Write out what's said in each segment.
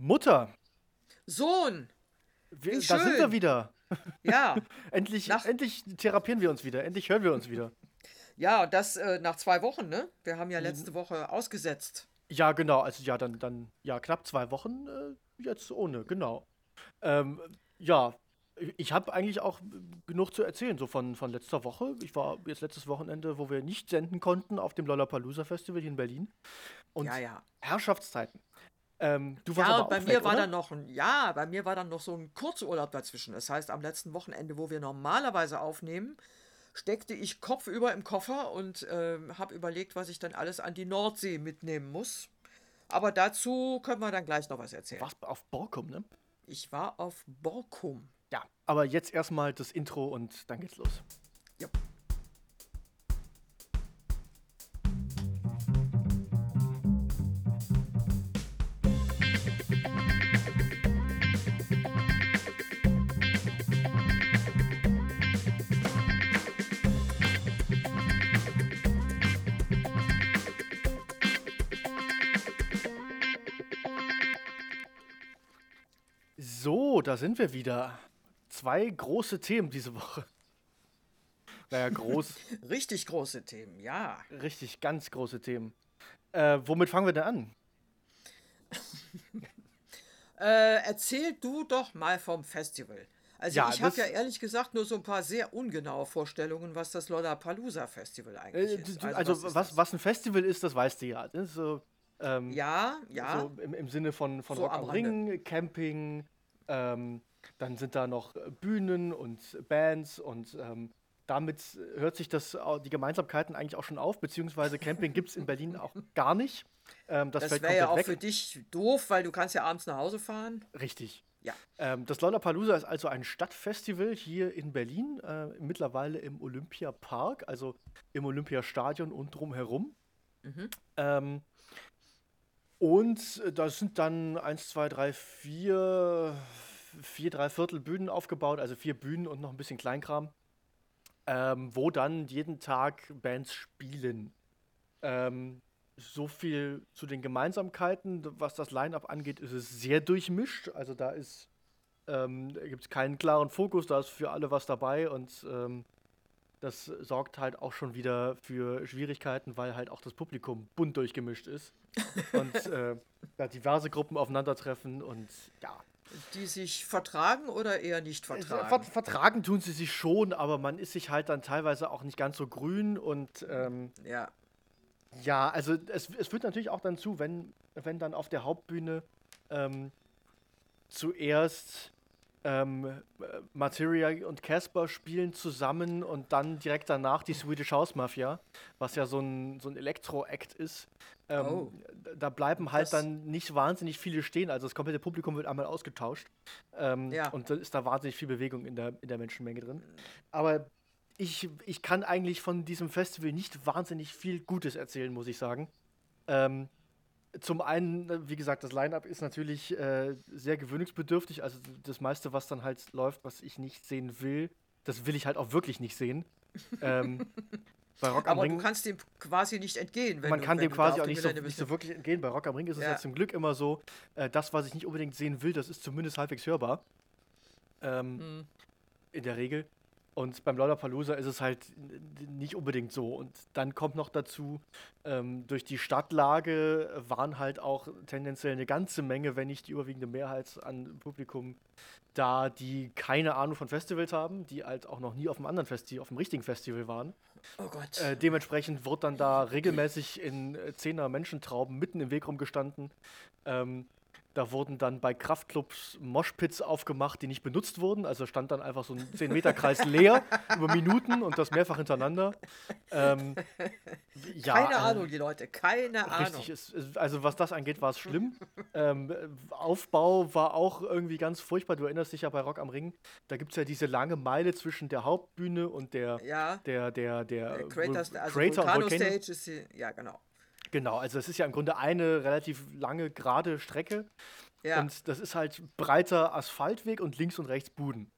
Mutter. Sohn. Wir, da sind wir wieder. Ja. endlich, endlich therapieren wir uns wieder. Endlich hören wir uns wieder. Ja, das äh, nach zwei Wochen, ne? Wir haben ja letzte Woche ausgesetzt. Ja, genau. Also ja, dann, dann ja, knapp zwei Wochen äh, jetzt ohne, genau. Ähm, ja, ich habe eigentlich auch genug zu erzählen, so von, von letzter Woche. Ich war jetzt letztes Wochenende, wo wir nicht senden konnten, auf dem Lollapalooza Festival hier in Berlin. Und ja, ja. Herrschaftszeiten. Ähm, du warst ja, aber bei mir weg, war oder? dann noch ein, ja, bei mir war dann noch so ein Kurzurlaub dazwischen. Das heißt, am letzten Wochenende, wo wir normalerweise aufnehmen, steckte ich kopfüber im Koffer und äh, habe überlegt, was ich dann alles an die Nordsee mitnehmen muss. Aber dazu können wir dann gleich noch was erzählen. Warst auf Borkum, ne? Ich war auf Borkum. Ja, aber jetzt erstmal das Intro und dann geht's los. Ja. Da sind wir wieder. Zwei große Themen diese Woche. Naja, groß. Richtig große Themen, ja. Richtig, ganz große Themen. Äh, womit fangen wir denn an? äh, erzähl du doch mal vom Festival. Also ja, ich habe ja ehrlich gesagt nur so ein paar sehr ungenaue Vorstellungen, was das Lollapalooza Festival eigentlich äh, ist. Also, also was, was, was, ein Festival ist, das weißt du ja. So, ähm, ja, ja. So im, im Sinne von, von so Rock am Ring, Camping, ähm, dann sind da noch äh, Bühnen und Bands und ähm, damit hört sich das, die Gemeinsamkeiten eigentlich auch schon auf, beziehungsweise Camping gibt es in Berlin auch gar nicht. Ähm, das das wäre ja auch weg. für dich doof, weil du kannst ja abends nach Hause fahren. Richtig. Ja. Ähm, das Lollapalooza ist also ein Stadtfestival hier in Berlin, äh, mittlerweile im Olympiapark, also im Olympiastadion und drumherum. Mhm. Ähm, und äh, da sind dann 1, 2, 3, 4, 4, 3 Viertel Bühnen aufgebaut, also vier Bühnen und noch ein bisschen Kleinkram, ähm, wo dann jeden Tag Bands spielen. Ähm, so viel zu den Gemeinsamkeiten. Was das Line-Up angeht, ist es sehr durchmischt. Also da ist ähm, gibt es keinen klaren Fokus, da ist für alle was dabei und ähm, das sorgt halt auch schon wieder für Schwierigkeiten, weil halt auch das Publikum bunt durchgemischt ist und äh, da diverse Gruppen aufeinandertreffen und ja. Die sich vertragen oder eher nicht vertragen? Ver vertragen tun sie sich schon, aber man ist sich halt dann teilweise auch nicht ganz so grün und ähm, ja. Ja, also es, es führt natürlich auch dann zu, wenn, wenn dann auf der Hauptbühne ähm, zuerst ähm, Materia und Casper spielen zusammen und dann direkt danach die Swedish House Mafia, was ja so ein, so ein Elektro-Act ist. Ähm, oh. Da bleiben halt das dann nicht wahnsinnig viele stehen, also das komplette Publikum wird einmal ausgetauscht. Ähm, ja. Und dann ist da wahnsinnig viel Bewegung in der, in der Menschenmenge drin. Aber ich, ich kann eigentlich von diesem Festival nicht wahnsinnig viel Gutes erzählen, muss ich sagen. Ähm, zum einen, äh, wie gesagt, das Line-Up ist natürlich äh, sehr gewöhnungsbedürftig. Also das meiste, was dann halt läuft, was ich nicht sehen will, das will ich halt auch wirklich nicht sehen. ähm, bei Rock am Aber Ring, du kannst dem quasi nicht entgehen. man du, kann dem quasi auch nicht so, nicht so, wirklich entgehen. Bei Rock am Ring ist es ja. ja zum Glück immer so, äh, das, was ich nicht unbedingt sehen will, das ist zumindest halbwegs hörbar. Ähm, hm. In der Regel. Und beim Lollapalooza ist es halt nicht unbedingt so. Und dann kommt noch dazu, ähm, durch die Stadtlage waren halt auch tendenziell eine ganze Menge, wenn nicht die überwiegende Mehrheit an Publikum da, die keine Ahnung von Festivals haben, die halt auch noch nie auf einem anderen Festival, auf einem richtigen Festival waren. Oh Gott. Äh, dementsprechend wurde dann da regelmäßig in äh, Zehner Menschentrauben mitten im Weg rumgestanden. Ähm, da wurden dann bei Kraftclubs Moshpits aufgemacht, die nicht benutzt wurden. Also stand dann einfach so ein 10-Meter-Kreis leer über Minuten und das mehrfach hintereinander. Ähm, ja, keine äh, Ahnung, die Leute, keine richtig, Ahnung. Ist, also was das angeht, war es schlimm. ähm, Aufbau war auch irgendwie ganz furchtbar. Du erinnerst dich ja bei Rock am Ring. Da gibt es ja diese lange Meile zwischen der Hauptbühne und der, ja. der, der, der, der Crater, also Crater Volcano Stage ist die, ja genau. Genau, also es ist ja im Grunde eine relativ lange, gerade Strecke. Ja. Und das ist halt breiter Asphaltweg und links und rechts Buden.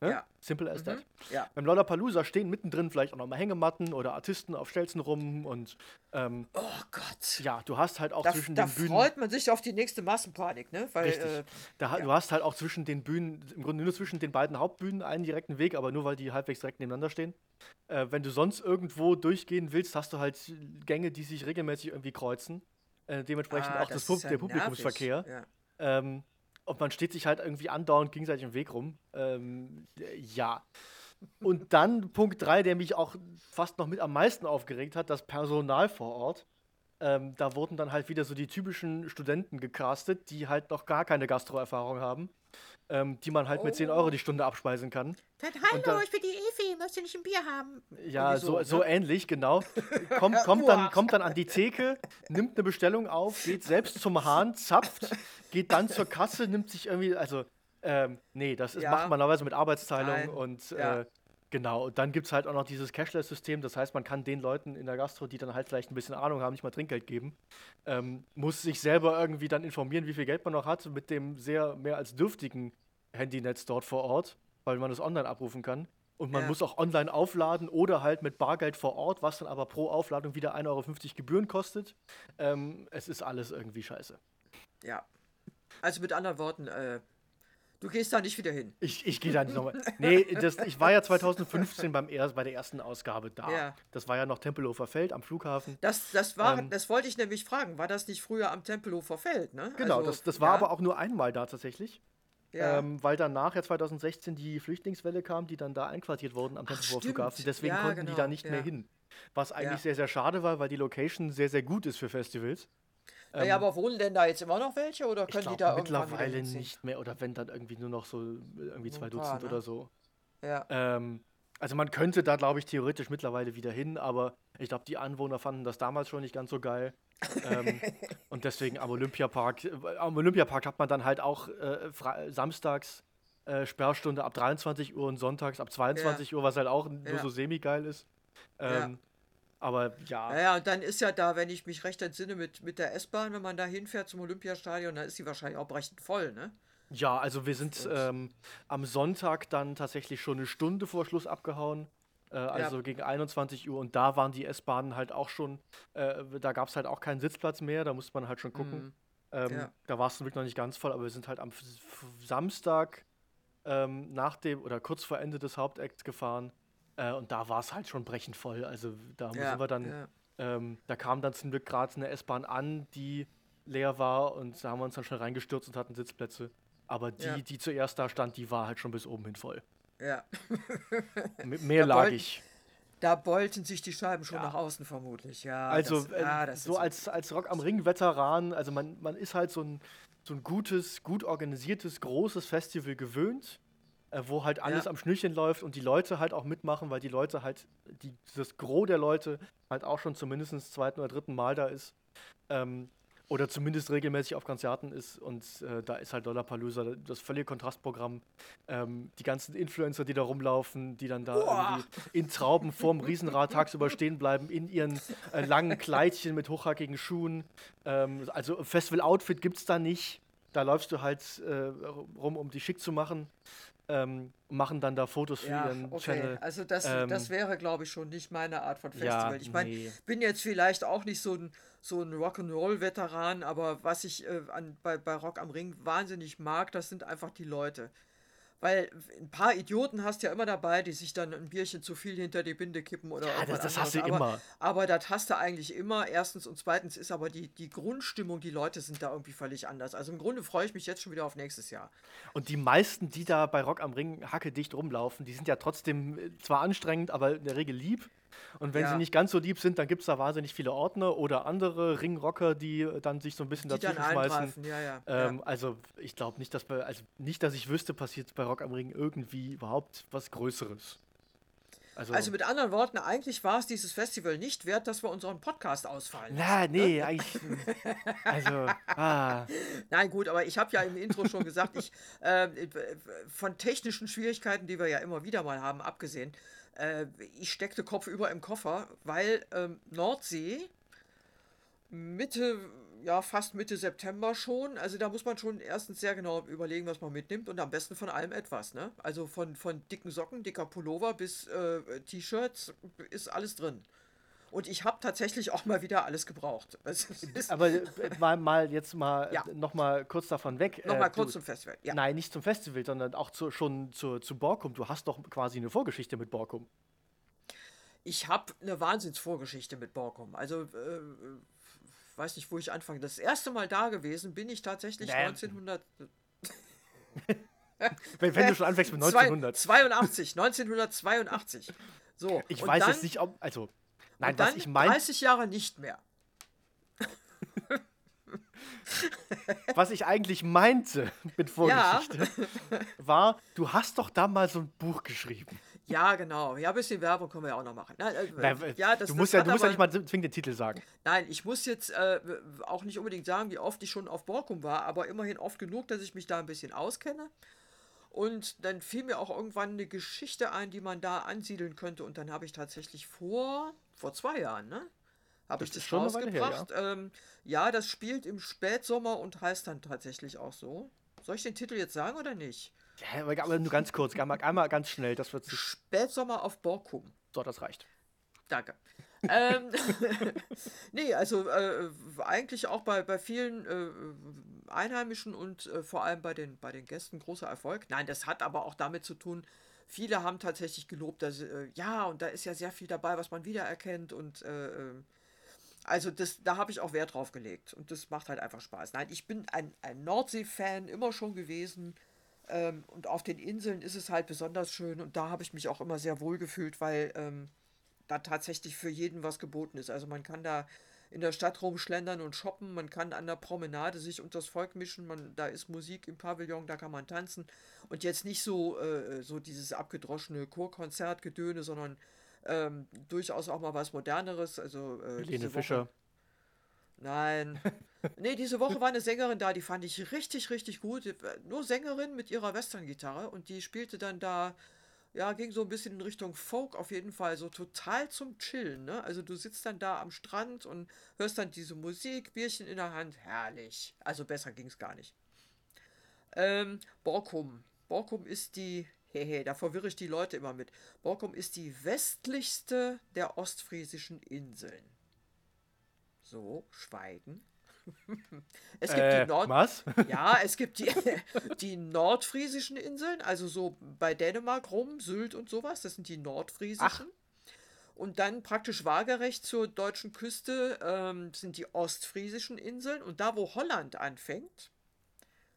Ja. Simple as mhm. that. Ja. Beim Lollapalooza stehen mittendrin vielleicht auch nochmal Hängematten oder Artisten auf Stelzen rum und ähm, Oh Gott. Ja, du hast halt auch da, zwischen da den Bühnen. Da freut man sich auf die nächste Massenpanik, ne? Weil, Richtig. Äh, da, ja. Du hast halt auch zwischen den Bühnen, im Grunde nur zwischen den beiden Hauptbühnen einen direkten Weg, aber nur weil die halbwegs direkt nebeneinander stehen. Äh, wenn du sonst irgendwo durchgehen willst, hast du halt Gänge, die sich regelmäßig irgendwie kreuzen. Äh, dementsprechend ah, auch das, das ja der Publikumsverkehr. Ja. Ähm, und man steht sich halt irgendwie andauernd gegenseitig im Weg rum. Ähm, ja. Und dann Punkt 3, der mich auch fast noch mit am meisten aufgeregt hat, das Personal vor Ort. Ähm, da wurden dann halt wieder so die typischen Studenten gecastet, die halt noch gar keine Gastro-Erfahrung haben ähm, die man halt oh. mit 10 Euro die Stunde abspeisen kann. Dann hallo, dann, ich bin die Evi, möchte nicht ein Bier haben? Ja, so, so, ne? ähnlich, genau. Kommt, kommt, dann, kommt dann an die Theke, nimmt eine Bestellung auf, geht selbst zum Hahn, zapft, geht dann zur Kasse, nimmt sich irgendwie, also, ähm, nee, das ist, ja. macht man normalerweise mit Arbeitsteilung Nein. und ja. äh, Genau, und dann gibt es halt auch noch dieses Cashless-System, das heißt, man kann den Leuten in der Gastro, die dann halt vielleicht ein bisschen Ahnung haben, nicht mal Trinkgeld geben, ähm, muss sich selber irgendwie dann informieren, wie viel Geld man noch hat, mit dem sehr mehr als dürftigen Handynetz dort vor Ort, weil man das online abrufen kann. Und man ja. muss auch online aufladen oder halt mit Bargeld vor Ort, was dann aber pro Aufladung wieder 1,50 Euro Gebühren kostet. Ähm, es ist alles irgendwie scheiße. Ja. Also mit anderen Worten, äh, Du gehst da nicht wieder hin. Ich, ich gehe da nicht nochmal. Nee, das, ich war ja 2015 beim er, bei der ersten Ausgabe da. Ja. Das war ja noch Tempelhofer Feld am Flughafen. Das, das, war, ähm, das wollte ich nämlich fragen. War das nicht früher am Tempelhofer Feld? Ne? Genau, also, das, das war ja. aber auch nur einmal da tatsächlich. Ja. Ähm, weil danach ja 2016 die Flüchtlingswelle kam, die dann da einquartiert wurden am Tempelhofer Flughafen. Deswegen ja, konnten genau. die da nicht mehr hin. Was eigentlich sehr, sehr schade war, weil die Location sehr, sehr gut ist für Festivals. Ähm, ja, aber wohnen denn da jetzt immer noch welche oder können die da mittlerweile nicht mehr oder wenn dann irgendwie nur noch so irgendwie zwei paar, Dutzend ne? oder so. Ja. Ähm, also man könnte da glaube ich theoretisch mittlerweile wieder hin, aber ich glaube die Anwohner fanden das damals schon nicht ganz so geil. ähm, und deswegen am Olympiapark, äh, am Olympiapark hat man dann halt auch äh, samstags äh, Sperrstunde ab 23 Uhr und sonntags ab 22 ja. Uhr, was halt auch nur ja. so semi-geil ist. Ähm, aber ja. Naja, und dann ist ja da, wenn ich mich recht entsinne, mit, mit der S-Bahn, wenn man da hinfährt zum Olympiastadion, dann ist sie wahrscheinlich auch brechend voll, ne? Ja, also wir sind ähm, am Sonntag dann tatsächlich schon eine Stunde vor Schluss abgehauen. Äh, also ja. gegen 21 Uhr und da waren die S-Bahnen halt auch schon, äh, da gab es halt auch keinen Sitzplatz mehr, da musste man halt schon gucken. Mhm. Ähm, ja. Da war es wirklich noch nicht ganz voll, aber wir sind halt am Samstag ähm, nach dem oder kurz vor Ende des Hauptakts gefahren. Äh, und da war es halt schon brechend voll. Also da ja, sind wir dann, ja. ähm, da kam dann zum Glück gerade eine S-Bahn an, die leer war und da haben wir uns dann schon reingestürzt und hatten Sitzplätze. Aber die, ja. die zuerst da stand, die war halt schon bis oben hin voll. Ja. mehr lag ich. Da beulten sich die Scheiben schon ja. nach außen vermutlich, ja. Also das, äh, ja, so als, als Rock am Ring-Veteran, also man, man ist halt so ein, so ein gutes, gut organisiertes, großes Festival gewöhnt äh, wo halt alles ja. am Schnürchen läuft und die Leute halt auch mitmachen, weil die Leute halt, die, das Gros der Leute halt auch schon zumindest zweiten oder dritten Mal da ist. Ähm, oder zumindest regelmäßig auf Konzerten ist und äh, da ist halt Lollapalooza das völlige Kontrastprogramm. Ähm, die ganzen Influencer, die da rumlaufen, die dann da Boah. irgendwie in Trauben vorm Riesenrad tagsüber stehen bleiben, in ihren äh, langen Kleidchen mit hochhackigen Schuhen. Ähm, also Festival-Outfit gibt es da nicht. Da läufst du halt äh, rum, um die schick zu machen ähm, machen dann da Fotos für ja, ihren okay. Channel. Also das, ähm, das wäre, glaube ich, schon nicht meine Art von Festival. Ja, ich meine, nee. bin jetzt vielleicht auch nicht so ein, so ein Rock'n'Roll-Veteran, aber was ich äh, an, bei, bei Rock am Ring wahnsinnig mag, das sind einfach die Leute. Weil ein paar Idioten hast du ja immer dabei, die sich dann ein Bierchen zu viel hinter die Binde kippen oder ja, das, das hast du aber, immer. Aber das hast du eigentlich immer. Erstens und zweitens ist aber die, die Grundstimmung, die Leute sind da irgendwie völlig anders. Also im Grunde freue ich mich jetzt schon wieder auf nächstes Jahr. Und die meisten, die da bei Rock am Ring hacke dicht rumlaufen, die sind ja trotzdem äh, zwar anstrengend, aber in der Regel lieb. Und wenn ja. sie nicht ganz so lieb sind, dann gibt es da wahnsinnig viele Ordner oder andere Ringrocker, die dann sich so ein bisschen dazwischen schmeißen. Ja, ja. Ähm, also ich glaube nicht, dass bei, also nicht, dass ich wüsste, passiert bei Rock am Ring irgendwie überhaupt was Größeres. Also, also, mit anderen Worten, eigentlich war es dieses Festival nicht wert, dass wir unseren Podcast ausfallen. Na, nee, ne? eigentlich. also, ah. Nein, gut, aber ich habe ja im Intro schon gesagt, ich äh, von technischen Schwierigkeiten, die wir ja immer wieder mal haben, abgesehen, äh, ich steckte Kopf über im Koffer, weil ähm, Nordsee Mitte ja, fast Mitte September schon. Also da muss man schon erstens sehr genau überlegen, was man mitnimmt und am besten von allem etwas. Ne? Also von, von dicken Socken, dicker Pullover bis äh, T-Shirts ist alles drin. Und ich habe tatsächlich auch mal wieder alles gebraucht. Aber äh, mal, mal jetzt mal ja. noch mal kurz davon weg. Noch mal äh, kurz du, zum Festival. Ja. Nein, nicht zum Festival, sondern auch zu, schon zu, zu Borkum. Du hast doch quasi eine Vorgeschichte mit Borkum. Ich habe eine Wahnsinnsvorgeschichte mit Borkum. Also äh, weiß nicht, wo ich anfange. Das erste Mal da gewesen bin ich tatsächlich nee. 1900. wenn, wenn du schon anfängst mit 1900. 82, 1982. So, ich weiß dann, jetzt nicht, ob. Also, nein, was ich meine. 30 Jahre nicht mehr. was ich eigentlich meinte mit Vorgeschichte, ja. war, du hast doch da mal so ein Buch geschrieben. Ja, genau. Ja, ein bisschen Werbung können wir ja auch noch machen. Nein, äh, ja, das, du musst, ja, du musst ja nicht mal zwingend den Titel sagen. Nein, ich muss jetzt äh, auch nicht unbedingt sagen, wie oft ich schon auf Borkum war, aber immerhin oft genug, dass ich mich da ein bisschen auskenne. Und dann fiel mir auch irgendwann eine Geschichte ein, die man da ansiedeln könnte. Und dann habe ich tatsächlich vor, vor zwei Jahren, ne? Habe ich das schon rausgebracht. Her, ja. Ähm, ja, das spielt im Spätsommer und heißt dann tatsächlich auch so. Soll ich den Titel jetzt sagen oder nicht? Ja, aber nur ganz kurz, einmal, einmal ganz schnell. Das wird Spätsommer auf Borkum. So, das reicht. Danke. ähm, nee, also äh, eigentlich auch bei, bei vielen äh, Einheimischen und äh, vor allem bei den, bei den Gästen großer Erfolg. Nein, das hat aber auch damit zu tun, viele haben tatsächlich gelobt, dass, äh, ja, und da ist ja sehr viel dabei, was man wiedererkennt und äh, äh, also das, da habe ich auch Wert drauf gelegt und das macht halt einfach Spaß. Nein, ich bin ein, ein Nordsee-Fan immer schon gewesen. Ähm, und auf den Inseln ist es halt besonders schön und da habe ich mich auch immer sehr wohl gefühlt, weil ähm, da tatsächlich für jeden was geboten ist. Also man kann da in der Stadt rumschlendern und shoppen, man kann an der Promenade sich unter das Volk mischen, man, da ist Musik im Pavillon, da kann man tanzen und jetzt nicht so, äh, so dieses abgedroschene Chorkonzertgedöne, sondern ähm, durchaus auch mal was Moderneres. Also, äh, Helene Fischer. Nein. Nee, diese Woche war eine Sängerin da, die fand ich richtig, richtig gut. Nur Sängerin mit ihrer Western-Gitarre und die spielte dann da, ja, ging so ein bisschen in Richtung Folk auf jeden Fall, so total zum Chillen, ne? Also du sitzt dann da am Strand und hörst dann diese Musik, Bierchen in der Hand, herrlich. Also besser ging es gar nicht. Ähm, Borkum. Borkum ist die, hehe, da verwirre ich die Leute immer mit. Borkum ist die westlichste der ostfriesischen Inseln. So, Schweigen. Es gibt äh, die Nord was? Ja, es gibt die, die nordfriesischen Inseln, also so bei Dänemark rum, Sylt und sowas, das sind die nordfriesischen. Ach. Und dann praktisch waagerecht zur deutschen Küste ähm, sind die ostfriesischen Inseln. Und da, wo Holland anfängt,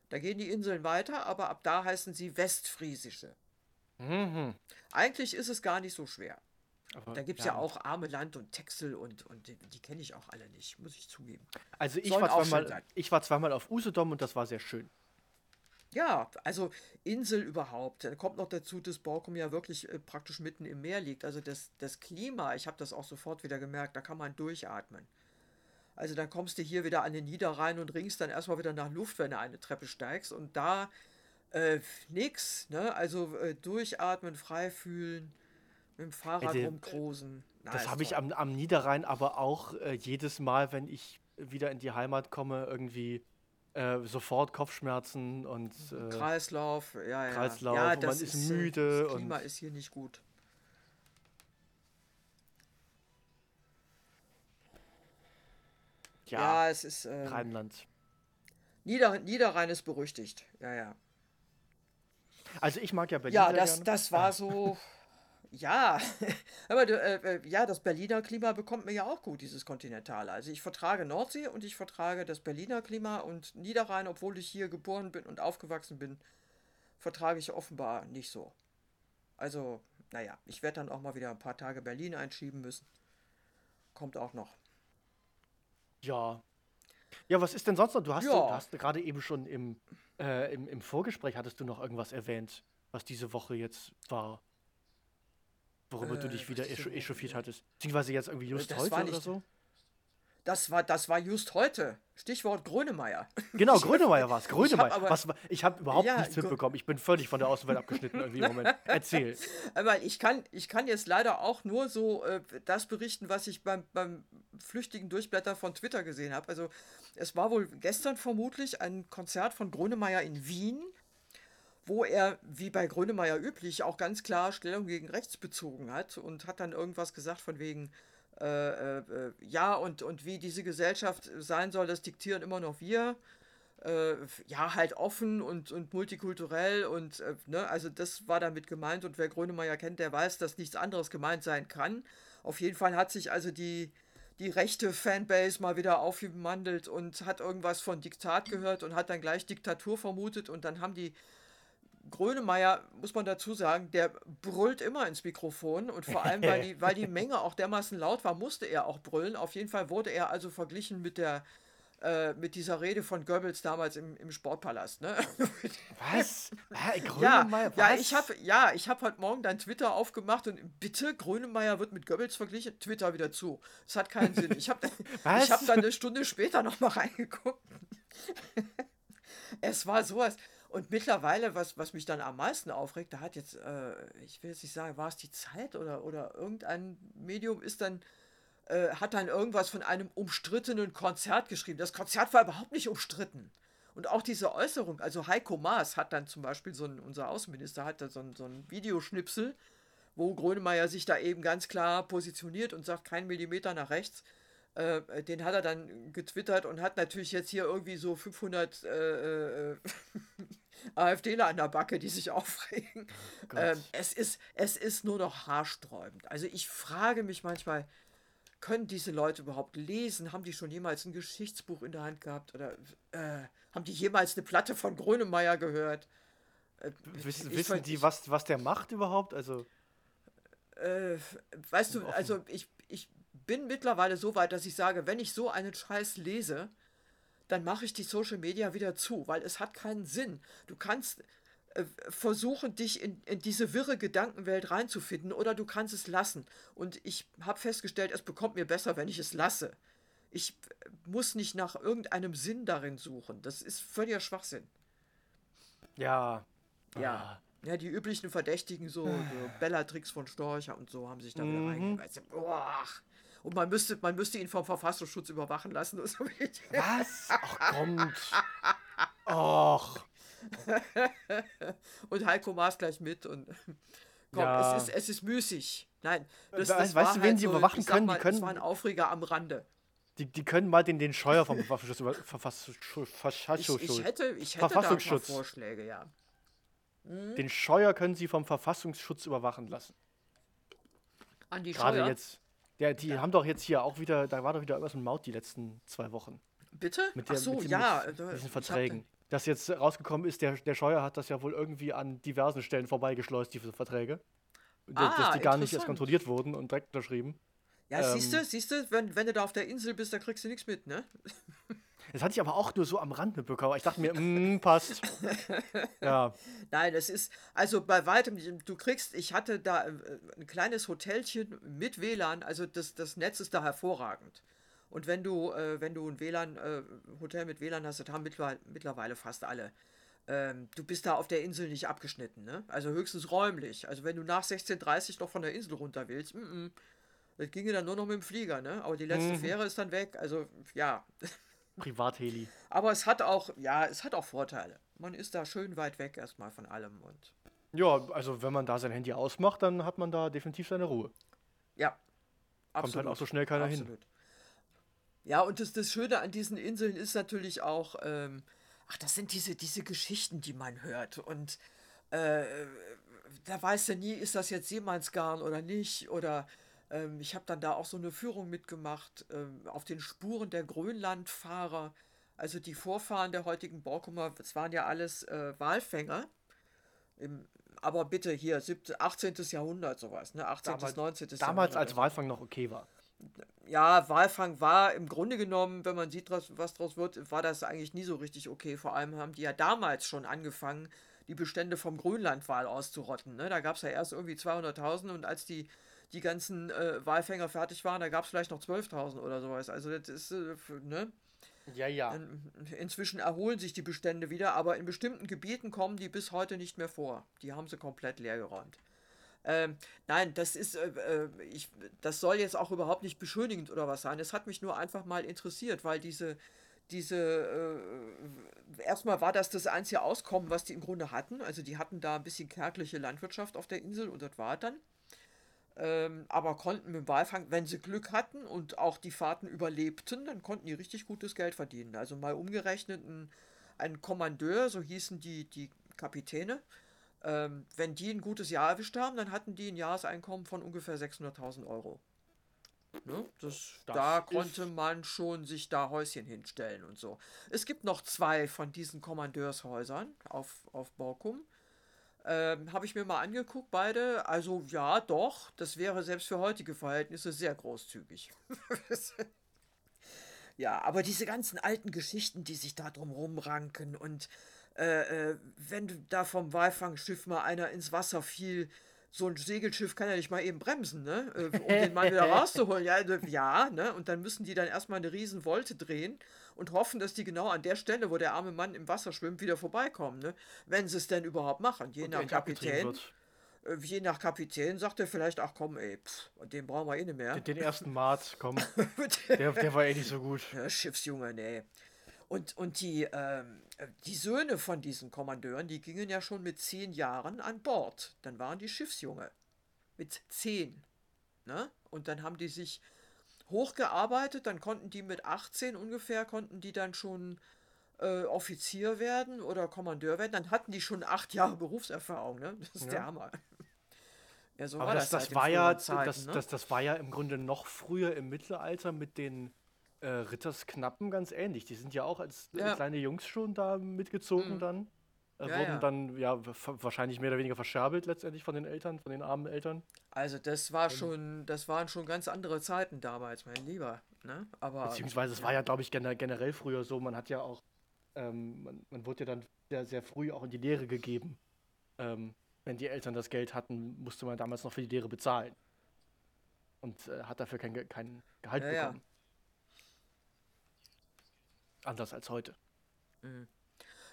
da gehen die Inseln weiter, aber ab da heißen sie westfriesische. Mhm. Eigentlich ist es gar nicht so schwer. Aber, da gibt es ja. ja. auch Arme Land und Texel und, und die, die kenne ich auch alle nicht, muss ich zugeben. Also ich war, zweimal, ich war zweimal auf Usedom und das war sehr schön. Ja, also Insel überhaupt. Da kommt noch dazu, dass Borkum ja wirklich äh, praktisch mitten im Meer liegt. Also das, das Klima, ich habe das auch sofort wieder gemerkt, da kann man durchatmen. Also dann kommst du hier wieder an den Niederrhein und ringst dann erstmal wieder nach Luft, wenn du eine Treppe steigst. Und da äh, nix, ne? Also äh, durchatmen, frei fühlen. Mit dem Fahrrad äh, rumkrosen. Na, das habe ich am, am, Niederrhein aber auch äh, jedes Mal, wenn ich wieder in die Heimat komme, irgendwie äh, sofort Kopfschmerzen und äh, Kreislauf, ja, ja. Kreislauf, ja, man ist, ist, müde. Das Klima ist hier nicht gut. Ja, ja es ist. Ähm, Rheinland. Nieder, Niederrhein ist berüchtigt, ja, ja. Also ich mag ja Berlin. Ja, das, das war so. Ja, aber äh, äh, ja, das Berliner Klima bekommt mir ja auch gut, dieses Kontinentale. Also ich vertrage Nordsee und ich vertrage das Berliner Klima und Niederrhein, obwohl ich hier geboren bin und aufgewachsen bin, vertrage ich offenbar nicht so. Also, naja, ich werde dann auch mal wieder ein paar Tage Berlin einschieben müssen. Kommt auch noch. Ja. Ja, was ist denn sonst noch? Du hast, ja. du hast gerade eben schon im, äh, im, im Vorgespräch hattest du noch irgendwas erwähnt, was diese Woche jetzt war worüber äh, du dich wieder echauffiert hattest. Beziehungsweise jetzt irgendwie just heute oder so? Das war, das war just heute. Stichwort Grönemeyer. Genau, Grönemeyer war es. Grönemeyer. Ich habe hab überhaupt ja, nichts mitbekommen. Ich bin völlig von der Außenwelt abgeschnitten irgendwie im Moment. Erzähl. Aber ich kann, ich kann jetzt leider auch nur so äh, das berichten, was ich beim, beim flüchtigen Durchblätter von Twitter gesehen habe. Also es war wohl gestern vermutlich ein Konzert von Grönemeyer in Wien wo er, wie bei Grönemeyer üblich, auch ganz klar Stellung gegen rechts bezogen hat und hat dann irgendwas gesagt von wegen, äh, äh, ja, und, und wie diese Gesellschaft sein soll, das diktieren immer noch wir. Äh, ja, halt offen und, und multikulturell und äh, ne, also das war damit gemeint und wer Grönemeyer kennt, der weiß, dass nichts anderes gemeint sein kann. Auf jeden Fall hat sich also die, die rechte Fanbase mal wieder aufgemandelt und hat irgendwas von Diktat gehört und hat dann gleich Diktatur vermutet und dann haben die Grönemeyer, muss man dazu sagen, der brüllt immer ins Mikrofon und vor allem, weil die, weil die Menge auch dermaßen laut war, musste er auch brüllen. Auf jeden Fall wurde er also verglichen mit der äh, mit dieser Rede von Goebbels damals im, im Sportpalast. Ne? Was? Ah, Grönemeyer, ja, was? ja, ich habe ja, hab heute Morgen dein Twitter aufgemacht und bitte, Grönemeyer wird mit Goebbels verglichen. Twitter wieder zu. Das hat keinen Sinn. Ich habe hab dann eine Stunde später nochmal reingeguckt. es war sowas. Und mittlerweile, was, was mich dann am meisten aufregt, da hat jetzt, äh, ich will jetzt nicht sagen, war es die Zeit oder, oder irgendein Medium ist dann, äh, hat dann irgendwas von einem umstrittenen Konzert geschrieben. Das Konzert war überhaupt nicht umstritten. Und auch diese Äußerung, also Heiko Maas hat dann zum Beispiel so ein, unser Außenminister hat da so ein, so ein Videoschnipsel, wo Grönemeyer sich da eben ganz klar positioniert und sagt, kein Millimeter nach rechts. Äh, den hat er dann getwittert und hat natürlich jetzt hier irgendwie so 500 äh, äh, AfDler an der Backe, die sich aufregen. Oh ähm, es, ist, es ist nur noch haarsträubend. Also ich frage mich manchmal, können diese Leute überhaupt lesen? Haben die schon jemals ein Geschichtsbuch in der Hand gehabt? Oder äh, haben die jemals eine Platte von Grönemeyer gehört? Äh, wissen, wissen die, was, was der macht überhaupt? Also. Weißt du, also ich, ich bin mittlerweile so weit, dass ich sage, wenn ich so einen Scheiß lese, dann mache ich die Social Media wieder zu, weil es hat keinen Sinn. Du kannst äh, versuchen, dich in, in diese wirre Gedankenwelt reinzufinden oder du kannst es lassen. Und ich habe festgestellt, es bekommt mir besser, wenn ich es lasse. Ich äh, muss nicht nach irgendeinem Sinn darin suchen. Das ist völliger Schwachsinn. Ja. Ja. Ah. Ja, die üblichen Verdächtigen, so, so Bellatrix von Storcher und so, haben sich da wieder mhm. reingesetzt. Boah, und man müsste, man müsste ihn vom Verfassungsschutz überwachen lassen. So Was? Ach, kommt. Och. und Heiko Maas gleich mit und komm, ja. es, ist, es ist müßig. Nein, das, das weißt du, wen halt sie so, überwachen können? Mal, die können. Das war ein Aufreger am Rande. Die, die können mal den, den Scheuer vom Verfassungsschutz, Verfassungsschutz, ich, ich hätte, ich hätte Verfassungsschutz. Vorschläge, ja. Hm? Den Scheuer können sie vom Verfassungsschutz überwachen lassen. An die Gerade Scheuer? jetzt. Ja, die ja. haben doch jetzt hier auch wieder, da war doch wieder irgendwas mit Maut die letzten zwei Wochen. Bitte? Mit der, Ach so, mit den, ja. Mit diesen Verträgen. Das jetzt rausgekommen ist, der, der Scheuer hat das ja wohl irgendwie an diversen Stellen vorbeigeschleust, diese Verträge. Ah, dass die gar nicht erst kontrolliert wurden und direkt unterschrieben. Ja, ähm, siehst du, siehst du, wenn, wenn du da auf der Insel bist, dann kriegst du nichts mit, ne? Das hatte ich aber auch nur so am Rand mitbekommen. Ich dachte mir, mm, passt. ja. Nein, es ist, also bei weitem, du kriegst, ich hatte da äh, ein kleines Hotelchen mit WLAN, also das, das Netz ist da hervorragend. Und wenn du, äh, wenn du ein WLAN, äh, Hotel mit WLAN hast, das haben mittlerweile, mittlerweile fast alle. Ähm, du bist da auf der Insel nicht abgeschnitten, ne? Also höchstens räumlich. Also wenn du nach 16.30 noch von der Insel runter willst, mm -mm, das ginge dann nur noch mit dem Flieger, ne? Aber die letzte mhm. Fähre ist dann weg. Also, ja. Privatheli. Aber es hat auch, ja, es hat auch Vorteile. Man ist da schön weit weg erstmal von allem und. Ja, also wenn man da sein Handy ausmacht, dann hat man da definitiv seine Ruhe. Ja. Absolut. Kommt halt auch so schnell keiner absolut. hin. Ja, und das, das Schöne an diesen Inseln ist natürlich auch, ähm, ach, das sind diese, diese Geschichten, die man hört. Und äh, da weiß ja nie, ist das jetzt Seemannsgarn oder nicht. Oder ähm, ich habe dann da auch so eine Führung mitgemacht ähm, auf den Spuren der Grönlandfahrer. Also die Vorfahren der heutigen Borkumer, das waren ja alles äh, Walfänger. Im, aber bitte hier, 17, 18. Jahrhundert sowas, ne? 18. Damals, 19. Damals Jahrhundert. als Walfang noch okay war. Ja, Walfang war im Grunde genommen, wenn man sieht, was daraus wird, war das eigentlich nie so richtig okay. Vor allem haben die ja damals schon angefangen, die Bestände vom Grönlandwal auszurotten. Ne? Da gab es ja erst irgendwie 200.000 und als die die ganzen äh, Walfänger fertig waren, da gab es vielleicht noch 12.000 oder sowas. Also das ist, äh, ne? Ja, ja. In, inzwischen erholen sich die Bestände wieder, aber in bestimmten Gebieten kommen die bis heute nicht mehr vor. Die haben sie komplett leergeräumt. Ähm, nein, das ist, äh, äh, ich, das soll jetzt auch überhaupt nicht beschönigend oder was sein. Es hat mich nur einfach mal interessiert, weil diese, diese, äh, erstmal war das das einzige Auskommen, was die im Grunde hatten. Also die hatten da ein bisschen kärgliche Landwirtschaft auf der Insel und das war dann. Ähm, aber konnten mit dem Walfang, wenn sie Glück hatten und auch die Fahrten überlebten, dann konnten die richtig gutes Geld verdienen. Also mal umgerechnet ein, ein Kommandeur, so hießen die, die Kapitäne, ähm, wenn die ein gutes Jahr erwischt haben, dann hatten die ein Jahreseinkommen von ungefähr 600.000 Euro. Ne? Das, das da konnte man schon sich da Häuschen hinstellen und so. Es gibt noch zwei von diesen Kommandeurshäusern auf, auf Borkum. Ähm, Habe ich mir mal angeguckt, beide. Also ja, doch, das wäre selbst für heutige Verhältnisse sehr großzügig. ja, aber diese ganzen alten Geschichten, die sich da drum rumranken und äh, äh, wenn da vom Walfangschiff mal einer ins Wasser fiel, so ein Segelschiff kann ja nicht mal eben bremsen, ne? Äh, um den Mann wieder rauszuholen. Ja, also, ja, ne? Und dann müssen die dann erstmal eine riesen Wolte drehen und hoffen, dass die genau an der Stelle, wo der arme Mann im Wasser schwimmt, wieder vorbeikommen, ne? Wenn sie es denn überhaupt machen. Je und nach Kapitän. Äh, je nach Kapitän sagt er vielleicht, ach komm, ey, pff, den brauchen wir eh nicht mehr. Den, den ersten Mart, komm. der, der war eh nicht so gut. Ja, Schiffsjunge, nee. Und, und die, ähm, die Söhne von diesen Kommandeuren, die gingen ja schon mit zehn Jahren an Bord. Dann waren die Schiffsjunge. Mit zehn. Ne? Und dann haben die sich hochgearbeitet, dann konnten die mit 18 ungefähr, konnten die dann schon äh, Offizier werden oder Kommandeur werden. Dann hatten die schon acht Jahre Berufserfahrung. Ne? Das ist ja. der Hammer. Ja, so Aber war das, das, das war ja, das, ne? das, das war ja im Grunde noch früher im Mittelalter mit den äh, Ritters Knappen ganz ähnlich. Die sind ja auch als ja. kleine Jungs schon da mitgezogen mhm. dann. Äh, ja, wurden ja. dann ja wahrscheinlich mehr oder weniger verscherbelt letztendlich von den Eltern, von den armen Eltern. Also das war schon, das waren schon ganz andere Zeiten damals, mein Lieber. Ne? Aber, Beziehungsweise es war ja, glaube ich, generell früher so, man hat ja auch, ähm, man, man, wurde ja dann sehr, sehr früh auch in die Lehre gegeben. Ähm, wenn die Eltern das Geld hatten, musste man damals noch für die Lehre bezahlen. Und äh, hat dafür kein, kein Gehalt bekommen. Anders als heute. Mhm.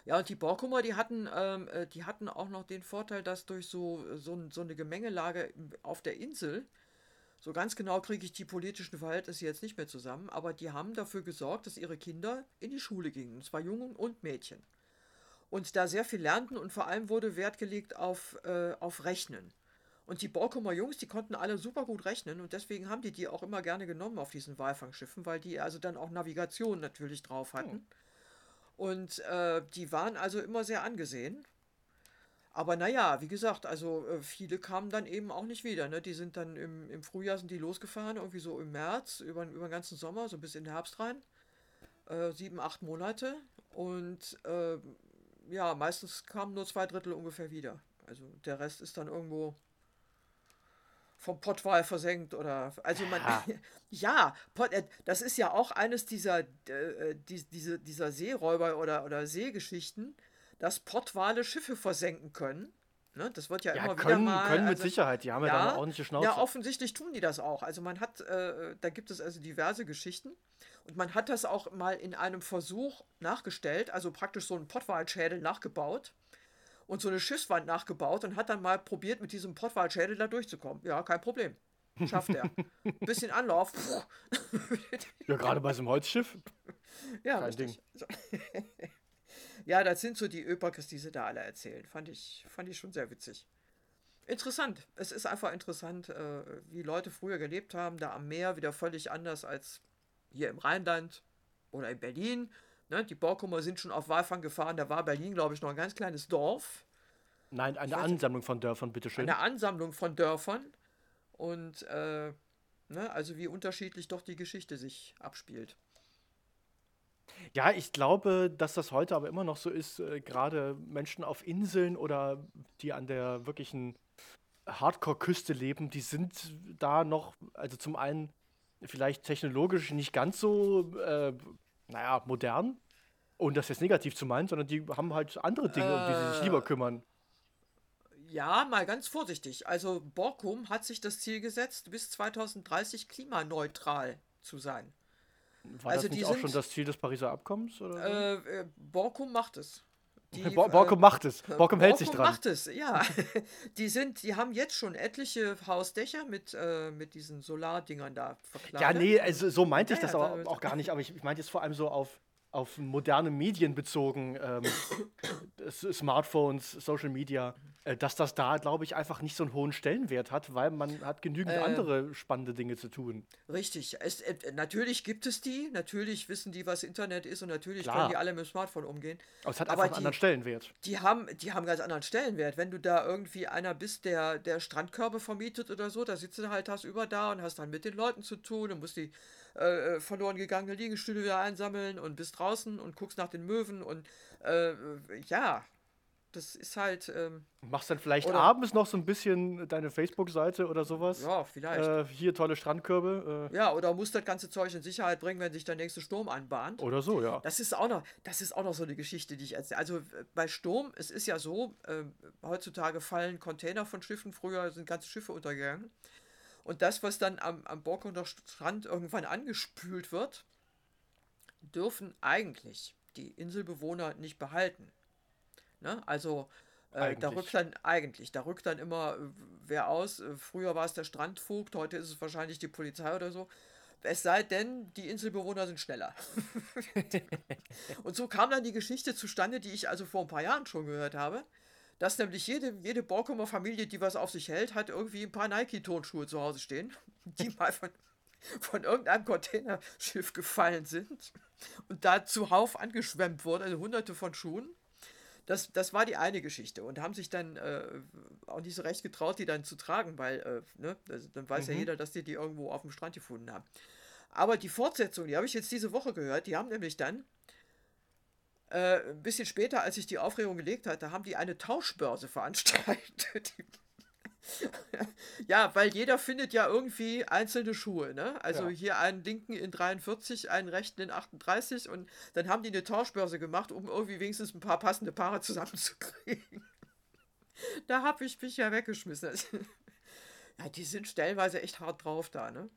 Ja, und die Borkumer, die hatten, ähm, äh, die hatten auch noch den Vorteil, dass durch so, so, so eine Gemengelage auf der Insel, so ganz genau kriege ich die politischen Verhältnisse jetzt nicht mehr zusammen, aber die haben dafür gesorgt, dass ihre Kinder in die Schule gingen, und zwar Jungen und Mädchen. Und da sehr viel lernten und vor allem wurde Wert gelegt auf, äh, auf Rechnen. Und die Borkumer Jungs, die konnten alle super gut rechnen und deswegen haben die die auch immer gerne genommen auf diesen Walfangschiffen, weil die also dann auch Navigation natürlich drauf hatten. Hm. Und äh, die waren also immer sehr angesehen. Aber naja, wie gesagt, also äh, viele kamen dann eben auch nicht wieder. Ne? Die sind dann im, im Frühjahr sind die losgefahren, irgendwie so im März, über, über den ganzen Sommer, so bis in den Herbst rein. Äh, sieben, acht Monate. Und äh, ja, meistens kamen nur zwei Drittel ungefähr wieder. Also der Rest ist dann irgendwo vom Pottwal versenkt oder also man ja, ja Pot, äh, das ist ja auch eines dieser äh, die, diese, dieser Seeräuber oder oder Seegeschichten, dass Pottwale Schiffe versenken können. Ne? Das wird ja, ja immer können, wieder mal. Können mit also, Sicherheit, die haben ja, ja da eine ordentliche Schnauze. Ja, offensichtlich tun die das auch. Also man hat, äh, da gibt es also diverse Geschichten und man hat das auch mal in einem Versuch nachgestellt, also praktisch so einen Pottwalschädel nachgebaut und so eine Schiffswand nachgebaut und hat dann mal probiert, mit diesem Pottwalschädel da durchzukommen. Ja, kein Problem. Schafft er. Bisschen Anlauf. ja, gerade bei so einem Holzschiff. Ja, kein Ding. ja, das sind so die Öpakes, die sie da alle erzählen. Fand ich, fand ich schon sehr witzig. Interessant. Es ist einfach interessant, äh, wie Leute früher gelebt haben, da am Meer wieder völlig anders als hier im Rheinland oder in Berlin Ne, die Borkumer sind schon auf Walfang gefahren. Da war Berlin, glaube ich, noch ein ganz kleines Dorf. Nein, eine Ansammlung von Dörfern, bitteschön. Eine Ansammlung von Dörfern. Und äh, ne, also wie unterschiedlich doch die Geschichte sich abspielt. Ja, ich glaube, dass das heute aber immer noch so ist, äh, gerade Menschen auf Inseln oder die an der wirklichen Hardcore-Küste leben, die sind da noch, also zum einen vielleicht technologisch nicht ganz so äh, naja, modern. Und das jetzt negativ zu meinen, sondern die haben halt andere Dinge, äh, um die sie sich lieber äh, kümmern. Ja, mal ganz vorsichtig. Also Borkum hat sich das Ziel gesetzt, bis 2030 klimaneutral zu sein. War also das nicht auch schon das Ziel des Pariser Abkommens? Oder äh, äh, Borkum macht es. Die, Borkum äh, macht es. Borkum hält sich dran. macht es, ja. die sind, die haben jetzt schon etliche Hausdächer mit, äh, mit diesen Solardingern da verkleidet. Ja, nee, also so meinte ich ja, das ja, aber auch gar nicht, aber ich, ich meinte jetzt vor allem so auf, auf moderne Medien bezogen, ähm, Smartphones, Social Media. Äh, dass das da, glaube ich, einfach nicht so einen hohen Stellenwert hat, weil man hat genügend äh, andere spannende Dinge zu tun. Richtig. Es, äh, natürlich gibt es die, natürlich wissen die, was Internet ist und natürlich Klar. können die alle mit dem Smartphone umgehen. Aber es hat einfach einen anderen Stellenwert. Die haben, die haben ganz anderen Stellenwert. Wenn du da irgendwie einer bist, der, der Strandkörbe vermietet oder so, da sitzt du halt über da und hast dann mit den Leuten zu tun und musst die äh, äh, verloren gegangene Liegestühle wieder einsammeln und bist draußen und guckst nach den Möwen und äh, ja, das ist halt. Ähm, Machst dann vielleicht abends noch so ein bisschen deine Facebook-Seite oder sowas? Ja, vielleicht. Äh, hier tolle Strandkörbe. Äh. Ja, oder musst das ganze Zeug in Sicherheit bringen, wenn sich der nächste Sturm anbahnt. Oder so, ja. Das ist auch noch, das ist auch noch so eine Geschichte, die ich erzähle. Also bei Sturm, es ist ja so, äh, heutzutage fallen Container von Schiffen, früher sind ganze Schiffe untergegangen. Und das, was dann am, am Borkunder Strand irgendwann angespült wird, dürfen eigentlich die Inselbewohner nicht behalten. Ne? Also äh, da rückt dann eigentlich, da rückt dann immer äh, wer aus. Äh, früher war es der Strandvogt, heute ist es wahrscheinlich die Polizei oder so. Es sei denn, die Inselbewohner sind schneller. und so kam dann die Geschichte zustande, die ich also vor ein paar Jahren schon gehört habe, dass nämlich jede, jede Borkumer Familie, die was auf sich hält, hat irgendwie ein paar Nike-Tonschuhe zu Hause stehen, die mal von, von irgendeinem Containerschiff gefallen sind und da zuhauf angeschwemmt wurden, also hunderte von Schuhen. Das, das war die eine Geschichte und haben sich dann äh, auch nicht so recht getraut, die dann zu tragen, weil äh, ne, also dann weiß mhm. ja jeder, dass die die irgendwo auf dem Strand gefunden haben. Aber die Fortsetzung, die habe ich jetzt diese Woche gehört, die haben nämlich dann äh, ein bisschen später, als ich die Aufregung gelegt hatte, haben die eine Tauschbörse veranstaltet. ja, weil jeder findet ja irgendwie einzelne Schuhe, ne? Also ja. hier einen linken in 43, einen rechten in 38 und dann haben die eine Tauschbörse gemacht, um irgendwie wenigstens ein paar passende Paare zusammenzukriegen. da habe ich mich ja weggeschmissen. ja, die sind stellenweise echt hart drauf da, ne?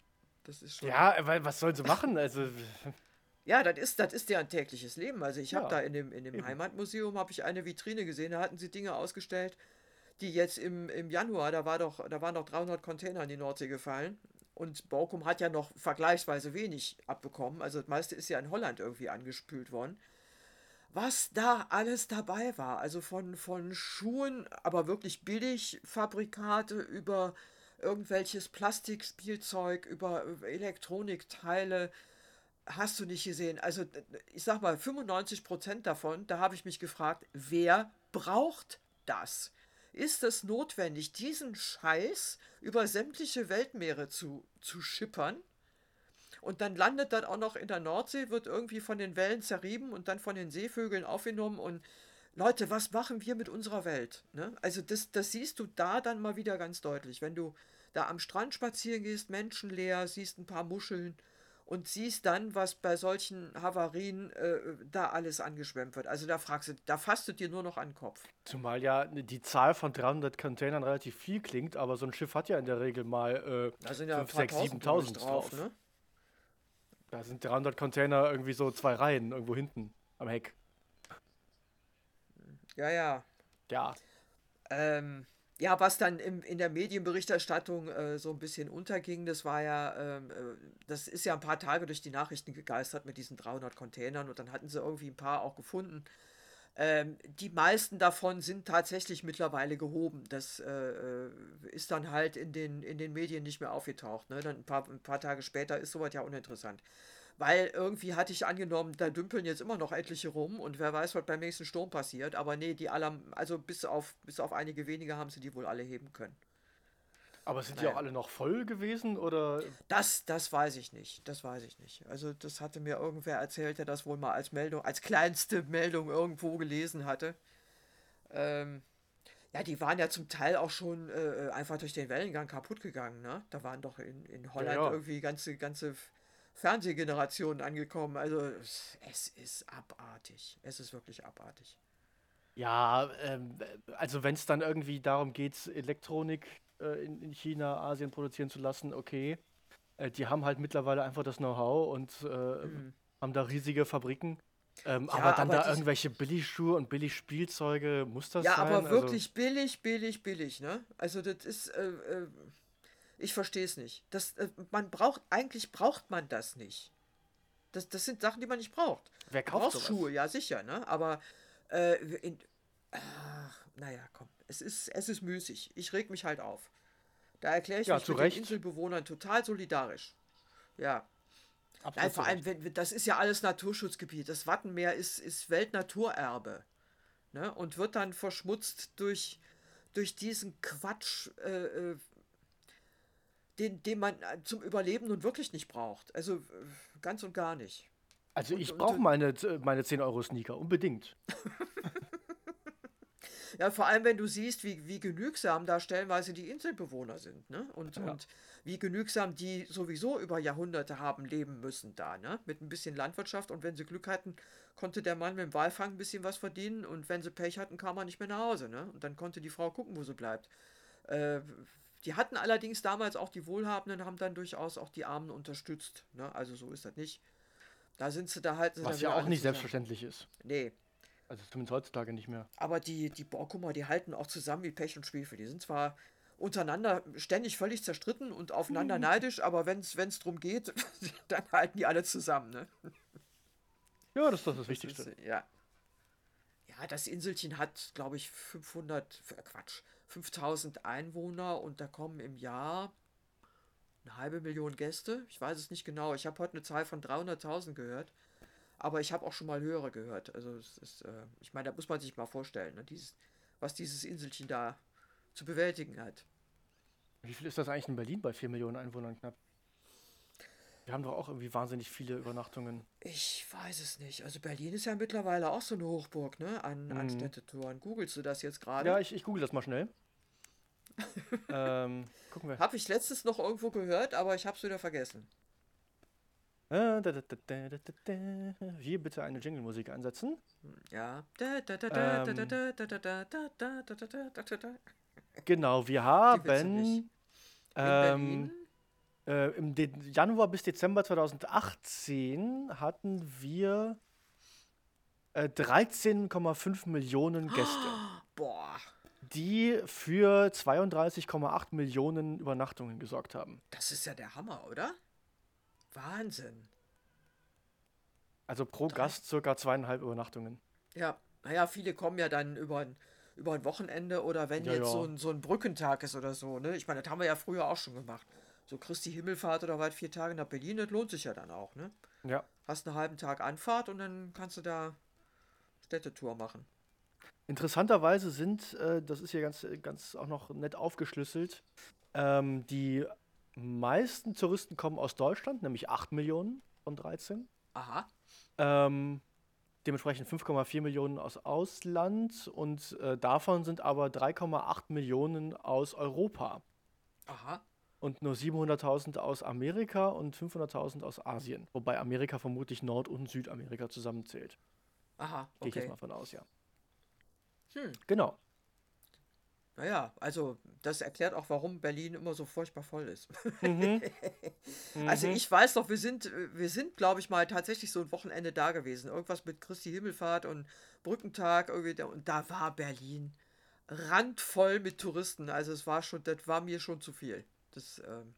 Das ist schon. Ja, weil was sollen sie machen? Also. Ja, das ist, das ist deren tägliches Leben. Also ich habe ja, da in dem, in dem Heimatmuseum habe ich eine Vitrine gesehen, da hatten sie Dinge ausgestellt, die jetzt im, im Januar, da, war doch, da waren noch 300 Container in die Nordsee gefallen. Und Baukum hat ja noch vergleichsweise wenig abbekommen. Also das meiste ist ja in Holland irgendwie angespült worden. Was da alles dabei war. Also von, von Schuhen, aber wirklich billig Fabrikate über irgendwelches Plastikspielzeug, über Elektronikteile. Hast du nicht gesehen. Also ich sag mal, 95% davon, da habe ich mich gefragt, wer braucht das? Ist es notwendig, diesen Scheiß über sämtliche Weltmeere zu, zu schippern? Und dann landet das auch noch in der Nordsee, wird irgendwie von den Wellen zerrieben und dann von den Seevögeln aufgenommen. Und Leute, was machen wir mit unserer Welt? Ne? Also das, das siehst du da dann mal wieder ganz deutlich. Wenn du da am Strand spazieren gehst, menschenleer, siehst ein paar Muscheln und siehst dann, was bei solchen Havarien äh, da alles angeschwemmt wird. Also da fragst du, da fasst du dir nur noch an den Kopf. Zumal ja die Zahl von 300 Containern relativ viel klingt, aber so ein Schiff hat ja in der Regel mal äh, ja 5, 6, 7.000 drauf. Ne? Da sind 300 Container irgendwie so zwei Reihen irgendwo hinten am Heck. Ja, ja. Ja. Ähm, ja, was dann im, in der Medienberichterstattung äh, so ein bisschen unterging, das war ja, ähm, äh, das ist ja ein paar Tage durch die Nachrichten gegeistert mit diesen 300 Containern und dann hatten sie irgendwie ein paar auch gefunden. Ähm, die meisten davon sind tatsächlich mittlerweile gehoben. Das äh, äh ist dann halt in den, in den Medien nicht mehr aufgetaucht. Ne? Dann ein paar, ein paar Tage später ist sowas ja uninteressant. Weil irgendwie hatte ich angenommen, da dümpeln jetzt immer noch etliche rum und wer weiß, was beim nächsten Sturm passiert. Aber nee, die alle, also bis auf, bis auf einige wenige haben sie die wohl alle heben können. Aber sind naja. die auch alle noch voll gewesen oder? Das, das weiß ich nicht. Das weiß ich nicht. Also das hatte mir irgendwer erzählt, der das wohl mal als Meldung, als kleinste Meldung irgendwo gelesen hatte. Ähm, ja, die waren ja zum Teil auch schon äh, einfach durch den Wellengang kaputt gegangen. Ne? Da waren doch in, in Holland ja, ja. irgendwie ganze, ganze Fernsehgenerationen angekommen. Also es ist abartig. Es ist wirklich abartig. Ja, ähm, also wenn es dann irgendwie darum geht, Elektronik äh, in, in, China, Asien produzieren zu lassen, okay. Äh, die haben halt mittlerweile einfach das Know-how und äh, mhm. haben da riesige Fabriken. Ähm, ja, aber dann aber da irgendwelche Billigschuhe und Billigspielzeuge, muss das ja, sein? Ja, aber also wirklich also, billig, billig, billig, ne? Also das ist, äh, äh, ich verstehe es nicht. Das, äh, man braucht, eigentlich braucht man das nicht. Das, das sind Sachen, die man nicht braucht. Wer kauft sowas? Schuhe, ja sicher, ne? Aber äh, in, ach, naja, komm, es ist, es ist müßig. Ich reg mich halt auf. Da erkläre ich ja, mich mit Recht. den Inselbewohnern total solidarisch. Ja. Nein, vor allem, wenn, das ist ja alles Naturschutzgebiet. Das Wattenmeer ist, ist Weltnaturerbe. Ne? Und wird dann verschmutzt durch, durch diesen Quatsch, äh, äh den, den man äh, zum Überleben nun wirklich nicht braucht. Also äh, ganz und gar nicht. Also ich brauche meine, meine 10 Euro Sneaker, unbedingt. Ja, vor allem, wenn du siehst, wie, wie genügsam da stellenweise die Inselbewohner sind, ne? Und, ja. und wie genügsam die sowieso über Jahrhunderte haben leben müssen da, ne? Mit ein bisschen Landwirtschaft und wenn sie Glück hatten, konnte der Mann mit dem Walfang ein bisschen was verdienen und wenn sie Pech hatten, kam er nicht mehr nach Hause, ne? Und dann konnte die Frau gucken, wo sie bleibt. Äh, die hatten allerdings damals auch die Wohlhabenden, haben dann durchaus auch die Armen unterstützt, ne? Also so ist das nicht. Da sind sie da halt. Was ja auch nicht zusammen. selbstverständlich ist. Nee, also zumindest heutzutage nicht mehr. Aber die, die Borkumer, die halten auch zusammen wie Pech und Schwefel. Die sind zwar untereinander ständig völlig zerstritten und aufeinander mhm. neidisch, aber wenn es darum geht, dann halten die alle zusammen. Ne? Ja, das ist das, das Wichtigste. Ist, ja. Ja, das Inselchen hat, glaube ich, 500, äh, Quatsch, 5000 Einwohner und da kommen im Jahr eine halbe Million Gäste. Ich weiß es nicht genau. Ich habe heute eine Zahl von 300.000 gehört. Aber ich habe auch schon mal höhere gehört. Also es ist, äh, ich meine, da muss man sich mal vorstellen, ne? dieses, was dieses Inselchen da zu bewältigen hat. Wie viel ist das eigentlich in Berlin bei 4 Millionen Einwohnern knapp? Wir haben doch auch irgendwie wahnsinnig viele Übernachtungen. Ich weiß es nicht. Also Berlin ist ja mittlerweile auch so eine Hochburg, ne? An, mhm. an Städtetouren. Googlest du das jetzt gerade? Ja, ich, ich google das mal schnell. ähm, gucken wir. Habe ich letztes noch irgendwo gehört, aber ich habe es wieder vergessen. Hier bitte eine Jingle-Musik einsetzen. Ja. genau, wir haben ähm, äh, im De Januar bis Dezember 2018 hatten wir äh, 13,5 Millionen Gäste. Boah. Die für 32,8 Millionen Übernachtungen gesorgt haben. Das ist ja der Hammer, oder? Wahnsinn. Also pro Drei. Gast circa zweieinhalb Übernachtungen. Ja, naja, viele kommen ja dann über ein, über ein Wochenende oder wenn ja, jetzt ja. So, ein, so ein Brückentag ist oder so. Ne? Ich meine, das haben wir ja früher auch schon gemacht. So Christi Himmelfahrt oder weit vier Tage nach Berlin, das lohnt sich ja dann auch. Ne? Ja. Hast einen halben Tag Anfahrt und dann kannst du da Städtetour machen. Interessanterweise sind, äh, das ist hier ganz, ganz auch noch nett aufgeschlüsselt, ähm, die meisten Touristen kommen aus Deutschland, nämlich 8 Millionen von 13. Aha. Ähm, dementsprechend 5,4 Millionen aus Ausland und äh, davon sind aber 3,8 Millionen aus Europa. Aha. Und nur 700.000 aus Amerika und 500.000 aus Asien. Wobei Amerika vermutlich Nord- und Südamerika zusammenzählt. Aha, okay. Gehe ich jetzt mal von aus, ja. Hm. Genau. Naja, also das erklärt auch, warum Berlin immer so furchtbar voll ist. Mhm. also mhm. ich weiß doch, wir sind, wir sind, glaube ich, mal tatsächlich so ein Wochenende da gewesen. Irgendwas mit Christi Himmelfahrt und Brückentag irgendwie. Und da war Berlin randvoll mit Touristen. Also es war schon, das war mir schon zu viel. Das, ähm,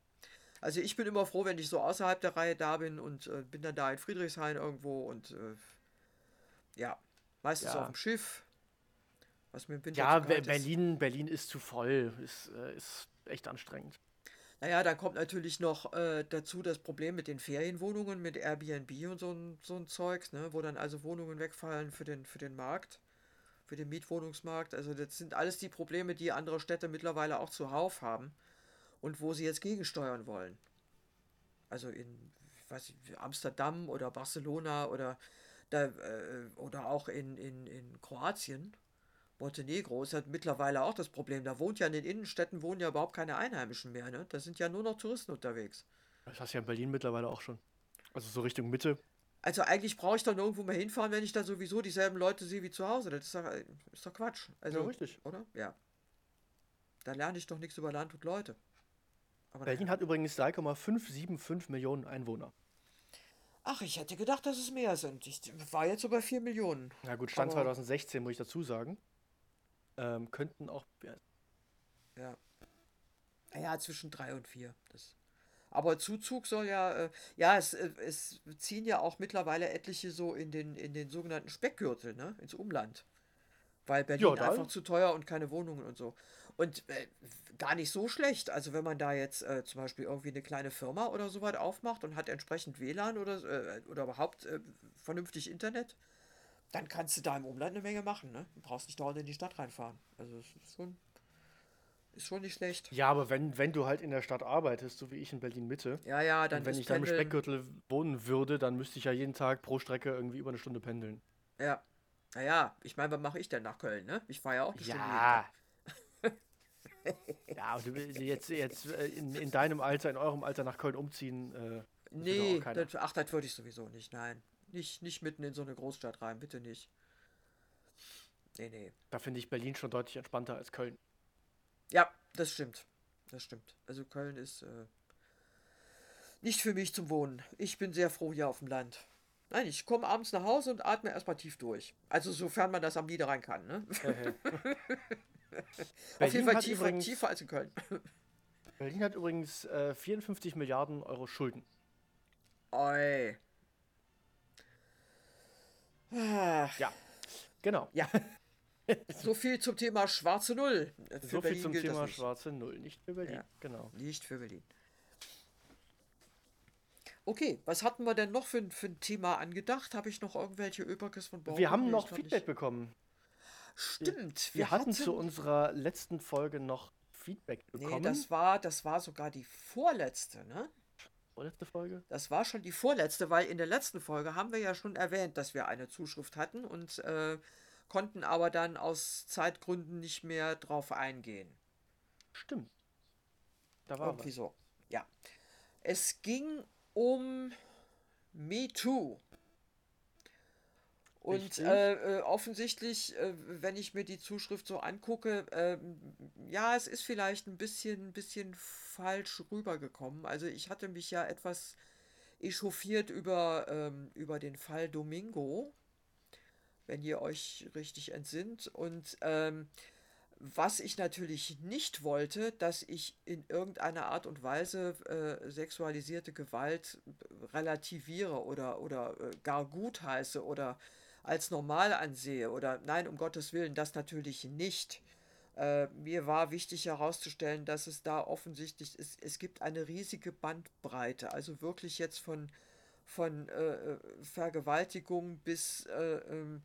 also ich bin immer froh, wenn ich so außerhalb der Reihe da bin und äh, bin dann da in Friedrichshain irgendwo und äh, ja, meistens ja. auf dem Schiff was mir ja, Berlin, ist. Berlin ist zu voll. Ist, äh, ist echt anstrengend. Naja, da kommt natürlich noch äh, dazu das Problem mit den Ferienwohnungen, mit Airbnb und so ein, so ein Zeugs, ne? wo dann also Wohnungen wegfallen für den, für den Markt, für den Mietwohnungsmarkt. Also das sind alles die Probleme, die andere Städte mittlerweile auch zuhauf haben und wo sie jetzt gegensteuern wollen. Also in weiß ich, Amsterdam oder Barcelona oder, da, äh, oder auch in, in, in Kroatien Montenegro ist halt mittlerweile auch das Problem. Da wohnt ja in den Innenstädten wohnen ja überhaupt keine Einheimischen mehr, ne? Da sind ja nur noch Touristen unterwegs. Das hast du ja in Berlin mittlerweile auch schon. Also so Richtung Mitte. Also eigentlich brauche ich doch nirgendwo mehr hinfahren, wenn ich da sowieso dieselben Leute sehe wie zu Hause. Das ist doch, ist doch Quatsch. Also, ja, richtig. Oder? Ja. Da lerne ich doch nichts über Land und Leute. Aber Berlin hat übrigens 3,575 Millionen Einwohner. Ach, ich hätte gedacht, dass es mehr sind. Ich war jetzt so bei 4 Millionen. Na gut, Stand Aber 2016, muss ich dazu sagen. Ähm, könnten auch. Ja. ja. Naja, zwischen 3 und 4. Das aber Zuzug soll ja, äh, ja, es, äh, es ziehen ja auch mittlerweile etliche so in den, in den sogenannten Speckgürtel, ne, ins Umland. Weil Berlin ja, einfach zu teuer und keine Wohnungen und so. Und äh, gar nicht so schlecht. Also wenn man da jetzt äh, zum Beispiel irgendwie eine kleine Firma oder so weit aufmacht und hat entsprechend WLAN oder, äh, oder überhaupt äh, vernünftig Internet, dann kannst du da im Umland eine Menge machen. Ne? Du brauchst nicht dauernd in die Stadt reinfahren. Also das ist schon ist schon nicht schlecht. Ja, aber wenn, wenn du halt in der Stadt arbeitest, so wie ich in Berlin Mitte, ja, ja, dann und wenn ich dann im Speckgürtel wohnen würde, dann müsste ich ja jeden Tag pro Strecke irgendwie über eine Stunde pendeln. Ja. Naja, ich meine, was mache ich denn nach Köln, ne? Ich fahre ja auch eine ja. Stunde. Ja, und du jetzt, jetzt äh, in, in deinem Alter, in eurem Alter nach Köln umziehen. Äh, nee, das, ach, das würde ich sowieso nicht, nein. Nicht, nicht mitten in so eine Großstadt rein, bitte nicht. Nee, nee. Da finde ich Berlin schon deutlich entspannter als Köln. Ja, das stimmt. Das stimmt. Also Köln ist äh, nicht für mich zum Wohnen. Ich bin sehr froh hier auf dem Land. Nein, ich komme abends nach Hause und atme erstmal tief durch. Also sofern man das am Niederrhein kann. Ne? auf jeden Fall tiefer, übrigens, tiefer als in Köln. Berlin hat übrigens äh, 54 Milliarden Euro Schulden. Oi. Ach. Ja, genau. Ja. so viel zum Thema schwarze Null. Für so Berlin viel zum Thema schwarze Null, nicht für Berlin. Ja, genau. Nicht für Berlin. Okay, was hatten wir denn noch für, für ein Thema angedacht? Habe ich noch irgendwelche Übriges von Bauern? Wir haben noch Feedback nicht... bekommen. Stimmt. Wir, wir hatten, hatten zu unserer letzten Folge noch Feedback bekommen. Nee, das war, das war sogar die vorletzte, ne? Vorletzte Folge? Das war schon die vorletzte, weil in der letzten Folge haben wir ja schon erwähnt, dass wir eine Zuschrift hatten und äh, konnten aber dann aus Zeitgründen nicht mehr drauf eingehen. Stimmt. Da war Irgendwie was. so. Ja. Es ging um Me Too. Und äh, äh, offensichtlich, äh, wenn ich mir die Zuschrift so angucke, äh, ja, es ist vielleicht ein bisschen, bisschen falsch rübergekommen. Also ich hatte mich ja etwas echauffiert über, ähm, über den Fall Domingo wenn ihr euch richtig entsinnt. Und ähm, was ich natürlich nicht wollte, dass ich in irgendeiner Art und Weise äh, sexualisierte Gewalt relativiere oder, oder äh, gar gut heiße oder als normal ansehe oder nein, um Gottes Willen, das natürlich nicht. Äh, mir war wichtig herauszustellen, dass es da offensichtlich ist, es gibt eine riesige Bandbreite, also wirklich jetzt von von äh, äh, Vergewaltigung bis äh, ähm,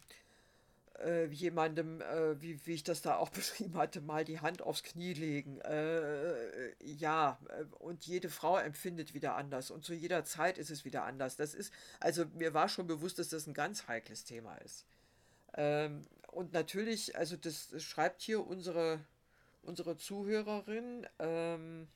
äh, jemandem, äh, wie, wie ich das da auch beschrieben hatte, mal die Hand aufs Knie legen. Äh, ja, äh, und jede Frau empfindet wieder anders und zu jeder Zeit ist es wieder anders. Das ist, also mir war schon bewusst, dass das ein ganz heikles Thema ist. Ähm, und natürlich, also das, das, schreibt hier unsere, unsere Zuhörerin. Ähm,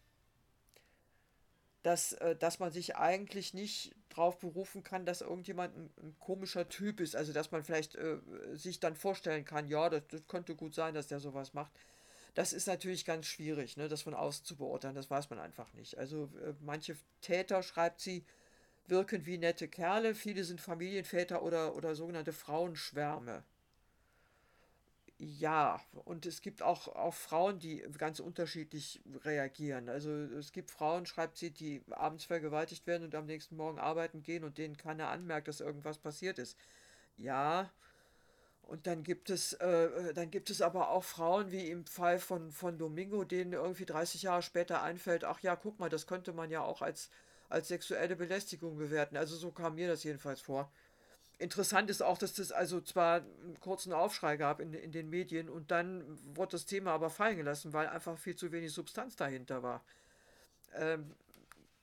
dass, äh, dass man sich eigentlich nicht darauf berufen kann, dass irgendjemand ein, ein, komischer Typ ist. Also dass man vielleicht äh, sich dann vorstellen kann, ja, das, das, könnte gut sein, dass der sowas macht. Das ist natürlich ganz schwierig, ne, das von außen zu beurteilen. Das weiß man einfach nicht. Also äh, manche Täter, schreibt sie, wirken wie nette Kerle. Viele sind Familienväter oder, oder sogenannte Frauenschwärme ja, und es gibt auch, auch Frauen, die ganz unterschiedlich reagieren. Also es gibt Frauen, schreibt sie, die abends vergewaltigt werden und am nächsten Morgen arbeiten gehen und denen keiner anmerkt, dass irgendwas passiert ist. Ja, und dann gibt es, äh, dann gibt es aber auch Frauen, wie im Fall von, von Domingo, denen irgendwie 30 Jahre später einfällt, ach ja, guck mal, das könnte man ja auch als, als sexuelle Belästigung bewerten. Also so kam mir das jedenfalls vor. Interessant ist auch, dass das also zwar einen kurzen Aufschrei gab in, in den Medien und dann wurde das Thema aber fallen gelassen, weil einfach viel zu wenig Substanz dahinter war. Ähm,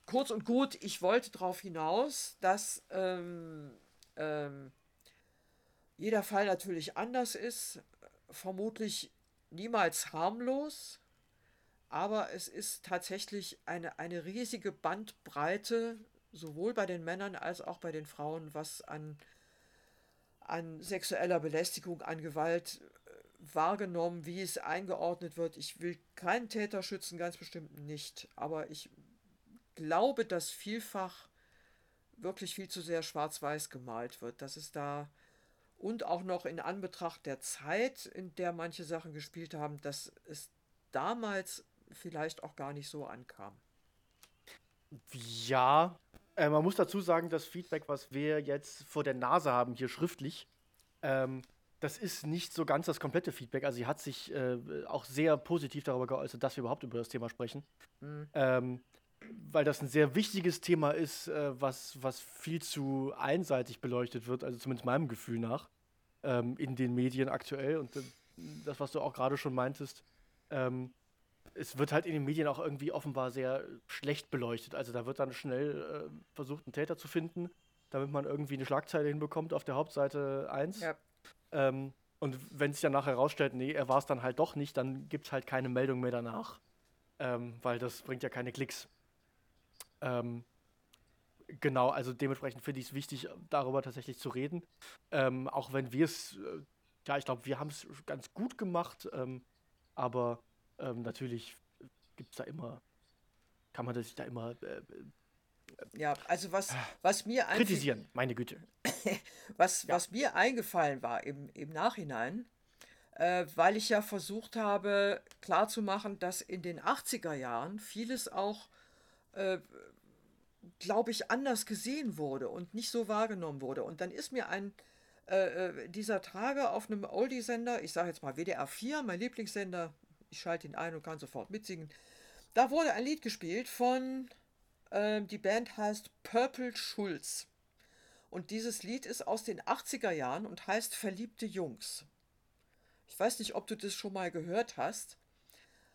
kurz und gut, ich wollte darauf hinaus, dass ähm, ähm, jeder Fall natürlich anders ist, vermutlich niemals harmlos, aber es ist tatsächlich eine, eine riesige Bandbreite sowohl bei den Männern als auch bei den Frauen, was an, an sexueller Belästigung, an Gewalt äh, wahrgenommen, wie es eingeordnet wird. Ich will keinen Täter schützen, ganz bestimmt nicht, aber ich glaube, dass vielfach wirklich viel zu sehr schwarz-weiß gemalt wird, dass es da und auch noch in Anbetracht der Zeit, in der manche Sachen gespielt haben, dass es damals vielleicht auch gar nicht so ankam. Ja, äh, man muss dazu sagen, das Feedback, was wir jetzt vor der Nase haben, hier schriftlich, ähm, das ist nicht so ganz das komplette Feedback. Also sie hat sich äh, auch sehr positiv darüber geäußert, dass wir überhaupt über das Thema sprechen. Mhm. Ähm, weil das ein sehr wichtiges Thema ist, äh, was, was viel zu einseitig beleuchtet wird, also zumindest meinem Gefühl nach, ähm, in den Medien aktuell. Und äh, das, was du auch gerade schon meintest, ähm, es wird halt in den Medien auch irgendwie offenbar sehr schlecht beleuchtet. Also da wird dann schnell äh, versucht, einen Täter zu finden, damit man irgendwie eine Schlagzeile hinbekommt auf der Hauptseite 1. Ja. Ähm, und wenn sich dann nachher herausstellt, nee, er war es dann halt doch nicht, dann gibt es halt keine Meldung mehr danach. Ähm, weil das bringt ja keine Klicks. Ähm, genau, also dementsprechend finde ich es wichtig, darüber tatsächlich zu reden. Ähm, auch wenn wir es, äh, ja, ich glaube, wir haben es ganz gut gemacht, ähm, aber ähm, natürlich gibt es da immer, kann man sich da immer. Äh, äh, ja, also was, was mir kritisieren, meine Güte. was, ja. was mir eingefallen war im, im Nachhinein, äh, weil ich ja versucht habe klarzumachen, dass in den 80er Jahren vieles auch, äh, glaube ich, anders gesehen wurde und nicht so wahrgenommen wurde. Und dann ist mir ein äh, äh dieser Tage auf einem Oldie-Sender, ich sage jetzt mal WDR 4, mein Lieblingssender, ich schalte ihn ein und kann sofort mitsingen. Da wurde ein Lied gespielt von, äh, die Band heißt Purple Schulz. Und dieses Lied ist aus den 80er Jahren und heißt Verliebte Jungs. Ich weiß nicht, ob du das schon mal gehört hast.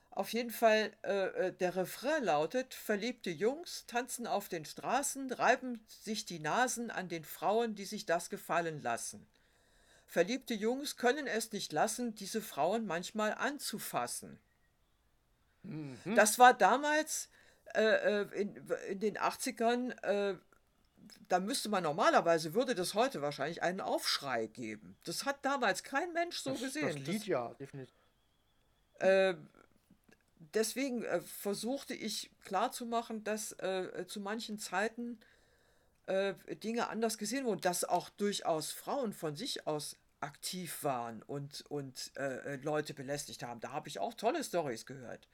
Auf jeden Fall, äh, äh der Refrain lautet, verliebte Jungs tanzen auf den Straßen, reiben sich die Nasen an den Frauen, die sich das gefallen lassen. Verliebte Jungs können es nicht lassen, diese Frauen manchmal anzufassen. Mhm. Das war damals äh, äh in, in, den 80ern, äh, da müsste man normalerweise, würde das heute wahrscheinlich einen Aufschrei geben. Das hat damals kein Mensch so das, gesehen. Das Lied das, ja, definitiv. Äh, deswegen äh, versuchte ich klarzumachen, dass äh, zu manchen Zeiten Dinge anders gesehen wurden, dass auch durchaus Frauen von sich aus aktiv waren und, und äh, äh, Leute belästigt haben. Da habe ich auch tolle Stories gehört.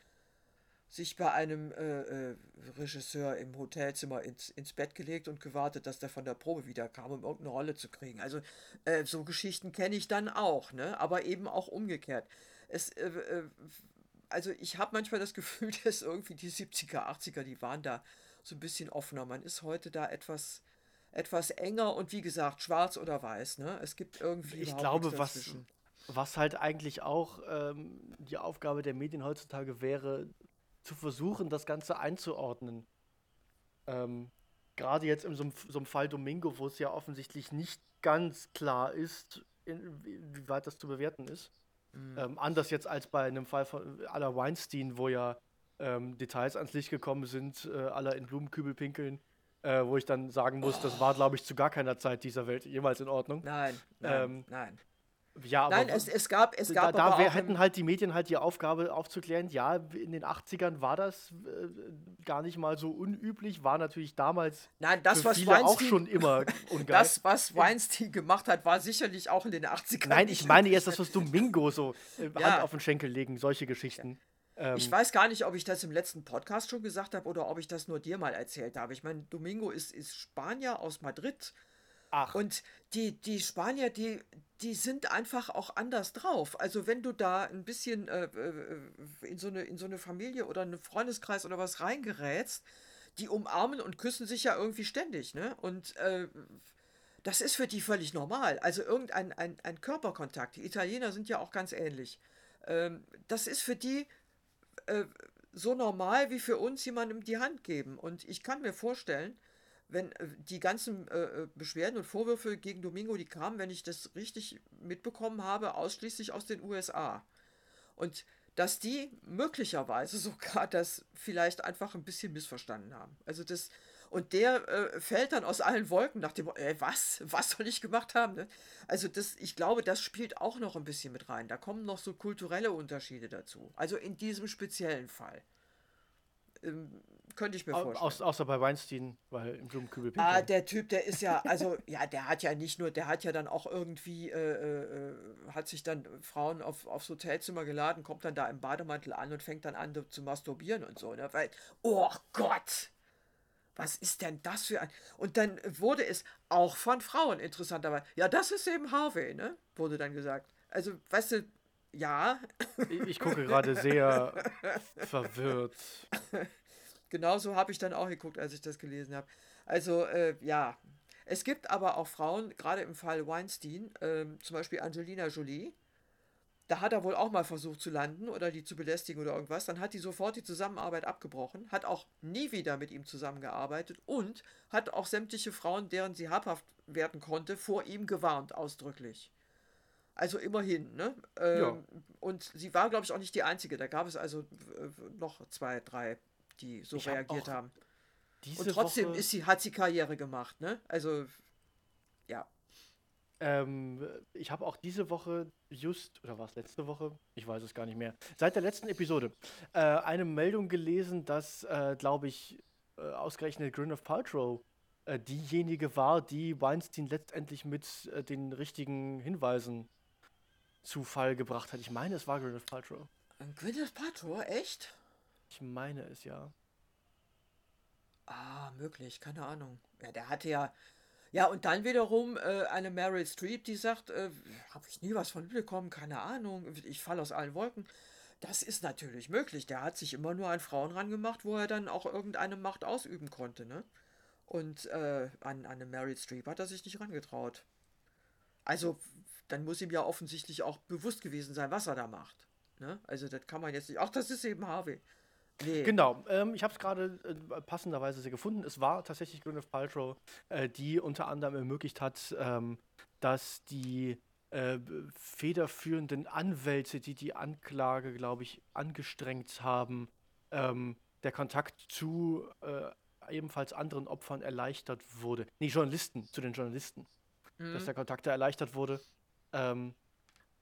Sich bei einem äh, äh, Regisseur im Hotelzimmer ins, ins Bett gelegt und gewartet, dass der von der Probe wiederkam, um irgendeine Rolle zu kriegen. Also äh, so Geschichten kenne ich dann auch, ne? aber eben auch umgekehrt. Es, äh, also ich habe manchmal das Gefühl, dass irgendwie die 70er, 80er, die waren da so ein bisschen offener. Man ist heute da etwas etwas enger und wie gesagt, schwarz oder weiß. Ne? Es gibt irgendwie. Ich glaube, was, was halt eigentlich auch ähm, die Aufgabe der Medien heutzutage wäre, zu versuchen, das Ganze einzuordnen. Ähm, Gerade jetzt in so einem, so einem Fall Domingo, wo es ja offensichtlich nicht ganz klar ist, wie weit das zu bewerten ist. Mhm. Ähm, anders jetzt als bei einem Fall von aller Weinstein, wo ja ähm, Details ans Licht gekommen sind, äh, aller in Blumenkübel pinkeln äh, wo ich dann sagen muss, das war, glaube ich, zu gar keiner Zeit dieser Welt jemals in Ordnung. Nein, nein, ähm, nein. Ja, aber Nein, es, es gab, es gab da, da wir hätten halt die Medien halt die Aufgabe aufzuklären, ja, in den 80ern war das äh, gar nicht mal so unüblich, war natürlich damals Nein, das, für viele Weinstein, auch schon immer ungeil. Das, was Weinstein gemacht hat, war sicherlich auch in den 80ern. Nein, ich meine jetzt das, was Domingo so äh, ja. Hand auf den Schenkel legen, solche Geschichten. Ähm, ich weiß gar nicht, ob ich das im letzten Podcast schon gesagt habe oder ob ich das nur dir mal erzählt habe. Ich meine, Domingo ist, ist Spanier aus Madrid. Ach. Und die, die Spanier, die, die sind einfach auch anders drauf. Also wenn du da ein bisschen äh, äh, in, so eine, in so eine Familie oder einen Freundeskreis oder was reingerätst, die umarmen und küssen sich ja irgendwie ständig, ne? Und äh, das ist für die völlig normal. Also irgendein ein, ein Körperkontakt. Die Italiener sind ja auch ganz ähnlich. Ähm, das ist für die äh, so normal wie für uns jemandem die Hand geben. Und ich kann mir vorstellen, wenn äh, die ganzen äh, äh, Beschwerden und Vorwürfe gegen Domingo, die kamen, wenn ich das richtig mitbekommen habe, ausschließlich aus den USA. Und dass die möglicherweise sogar das vielleicht einfach ein bisschen missverstanden haben. Also das, Und der äh, fällt dann aus allen Wolken nach dem, äh, was? Was soll ich gemacht haben? Ne? Also das, ich glaube, das spielt auch noch ein bisschen mit rein. Da kommen noch so kulturelle Unterschiede dazu. Also in diesem speziellen Fall. Ähm, könnte ich mir vorstellen. Au, außer bei Weinstein, weil im Blumenkübel Ah, der Typ, der ist ja, also, ja, der hat ja nicht nur, der hat ja dann auch irgendwie, äh, äh, hat sich dann Frauen auf, aufs Hotelzimmer geladen, kommt dann da im Bademantel an und fängt dann an zu masturbieren und so, ne? Weil, oh Gott! Was ist denn das für ein. Und dann wurde es auch von Frauen interessanterweise. Ja, das ist eben Harvey, ne? Wurde dann gesagt. Also, weißt du, ja. Ich, ich gucke gerade sehr verwirrt. Genauso habe ich dann auch geguckt, als ich das gelesen habe. Also, äh, ja. Es gibt aber auch Frauen, gerade im Fall Weinstein, äh, zum Beispiel Angelina Jolie, da hat er wohl auch mal versucht zu landen oder die zu belästigen oder irgendwas. Dann hat die sofort die Zusammenarbeit abgebrochen, hat auch nie wieder mit ihm zusammengearbeitet und hat auch sämtliche Frauen, deren sie habhaft werden konnte, vor ihm gewarnt, ausdrücklich. Also immerhin, ne? Ähm, ja. Und sie war, glaube ich, auch nicht die Einzige. Da gab es also äh, noch zwei, drei, die so ich reagiert hab haben. Und trotzdem Woche ist sie, hat sie Karriere gemacht, ne? Also, ja. Ähm, ich habe auch diese Woche just, oder war es letzte Woche? Ich weiß es gar nicht mehr. Seit der letzten Episode äh, eine Meldung gelesen, dass, äh, glaube ich, äh, ausgerechnet Gwyneth Paltrow äh, diejenige war, die Weinstein letztendlich mit äh, den richtigen Hinweisen zu Fall gebracht hat. Ich meine, es war Gwyneth Paltrow. Gwyneth Paltrow? Echt? Ich meine es ja. Ah, möglich, keine Ahnung. Ja, der hatte ja, ja, und dann wiederum äh, eine Meryl Streep, die sagt, äh, habe ich nie was von mitbekommen, keine Ahnung, ich falle aus allen Wolken. Das ist natürlich möglich. Der hat sich immer nur an Frauen rangemacht, wo er dann auch irgendeine Macht ausüben konnte, ne? Und äh, an, an eine Meryl Streep hat er sich nicht rangetraut. Also, dann muss ihm ja offensichtlich auch bewusst gewesen sein, was er da macht. Ne? Also, das kann man jetzt nicht. Ach, das ist eben Harvey. Nee. Genau, ähm, ich habe es gerade äh, passenderweise gefunden. Es war tatsächlich Gwyneth Paltrow, äh, die unter anderem ermöglicht hat, ähm, dass die äh, federführenden Anwälte, die die Anklage, glaube ich, angestrengt haben, ähm, der Kontakt zu äh, ebenfalls anderen Opfern erleichtert wurde. Nee, Journalisten, zu den Journalisten. Mhm. Dass der Kontakt da erleichtert wurde. Ähm,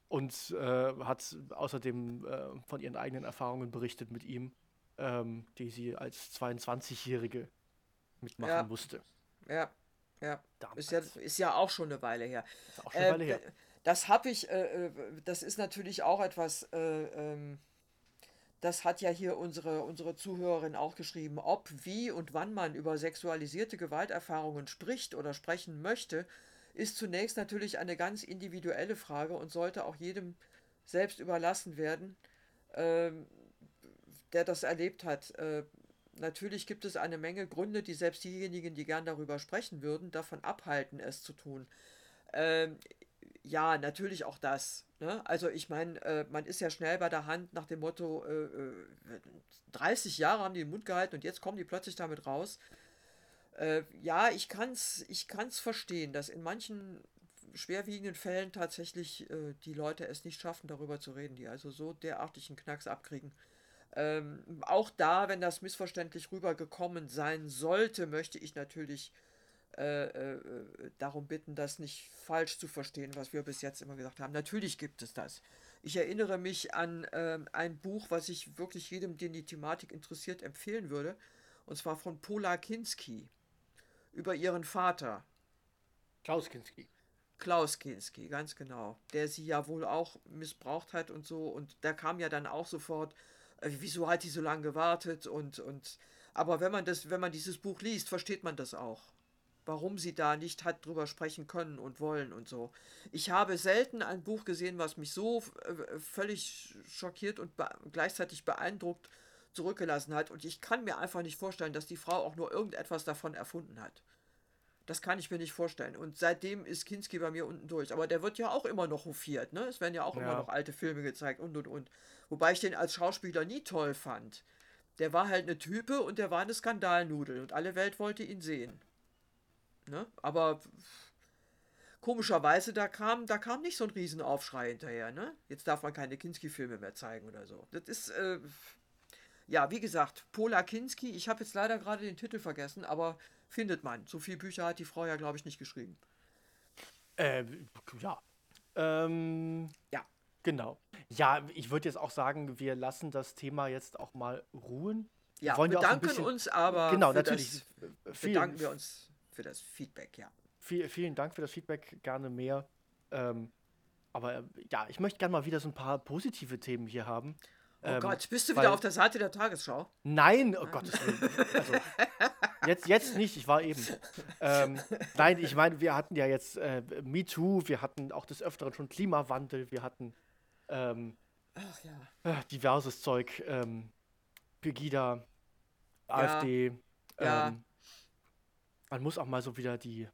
und äh, hat außerdem äh, von ihren eigenen Erfahrungen berichtet mit ihm ähm, die sie als 22-Jährige mitmachen ja. musste. Ja, ja. Ist ja. Ist ja auch schon eine Weile her. Ist auch schon eine Weile äh, her. Das habe ich, äh, äh, das ist natürlich auch etwas, äh, ähm, das hat ja hier unsere, unsere Zuhörerin auch geschrieben, ob, wie und wann man über sexualisierte Gewalterfahrungen spricht oder sprechen möchte, ist zunächst natürlich eine ganz individuelle Frage und sollte auch jedem selbst überlassen werden. Ähm, der das erlebt hat. Äh, natürlich gibt es eine Menge Gründe, die selbst diejenigen, die gern darüber sprechen würden, davon abhalten, es zu tun. Ähm, ja, natürlich auch das. Ne? Also ich meine, äh, man ist ja schnell bei der Hand nach dem Motto, äh, 30 äh, Jahre haben die den Mund gehalten und jetzt kommen die plötzlich damit raus. Äh, ja, ich kann es ich kann's verstehen, dass in manchen schwerwiegenden Fällen tatsächlich äh, die Leute es nicht schaffen, darüber zu reden, die also so derartigen Knacks abkriegen. Ähm, auch da, wenn das missverständlich rübergekommen sein sollte, möchte ich natürlich äh, äh, darum bitten, das nicht falsch zu verstehen, was wir bis jetzt immer gesagt haben. Natürlich gibt es das. Ich erinnere mich an äh, ein Buch, was ich wirklich jedem, den die Thematik interessiert, empfehlen würde. Und zwar von Pola Kinski über ihren Vater. Klaus Kinski. Klaus Kinski, ganz genau. Der sie ja wohl auch missbraucht hat und so. Und da kam ja dann auch sofort, äh, wieso hat die so lange gewartet und, und aber wenn man das, wenn man dieses Buch liest, versteht man das auch. Warum sie da nicht hat drüber sprechen können und wollen und so. Ich habe selten ein Buch gesehen, was mich so äh, völlig schockiert und be gleichzeitig beeindruckt zurückgelassen hat. Und ich kann mir einfach nicht vorstellen, dass die Frau auch nur irgendetwas davon erfunden hat. Das kann ich mir nicht vorstellen. Und seitdem ist Kinski bei mir unten durch. Aber der wird ja auch immer noch hofiert, ne? Es werden ja auch ja. immer noch alte Filme gezeigt und und und. Wobei ich den als Schauspieler nie toll fand. Der war halt eine Type und der war eine Skandalnudel und alle Welt wollte ihn sehen. Ne? Aber komischerweise, da kam, da kam nicht so ein Riesenaufschrei hinterher, ne? Jetzt darf man keine Kinski-Filme mehr zeigen oder so. Das ist, äh, ja, wie gesagt, Pola Kinski, ich habe jetzt leider gerade den Titel vergessen, aber findet man. So viele Bücher hat die Frau ja, glaube ich, nicht geschrieben. Äh, ja. Ähm, ja. Genau. Ja, ich würde jetzt auch sagen, wir lassen das Thema jetzt auch mal ruhen. Ja, wir bedanken bisschen, uns aber. Genau, natürlich. Das, bedanken wir uns für das Feedback, ja. Viel, vielen Dank für das Feedback, gerne mehr. Ähm, aber äh, ja, ich möchte gerne mal wieder so ein paar positive Themen hier haben. Oh ähm, Gott, bist du wieder auf der Seite der Tagesschau? Nein, oh Gott. Also, jetzt, jetzt nicht, ich war eben. Ähm, nein, ich meine, wir hatten ja jetzt äh, MeToo, wir hatten auch des Öfteren schon Klimawandel, wir hatten ähm, Ach, ja. äh, diverses Zeug, ähm, Pegida, ja. AfD. Ja. Ähm, man muss auch mal so wieder die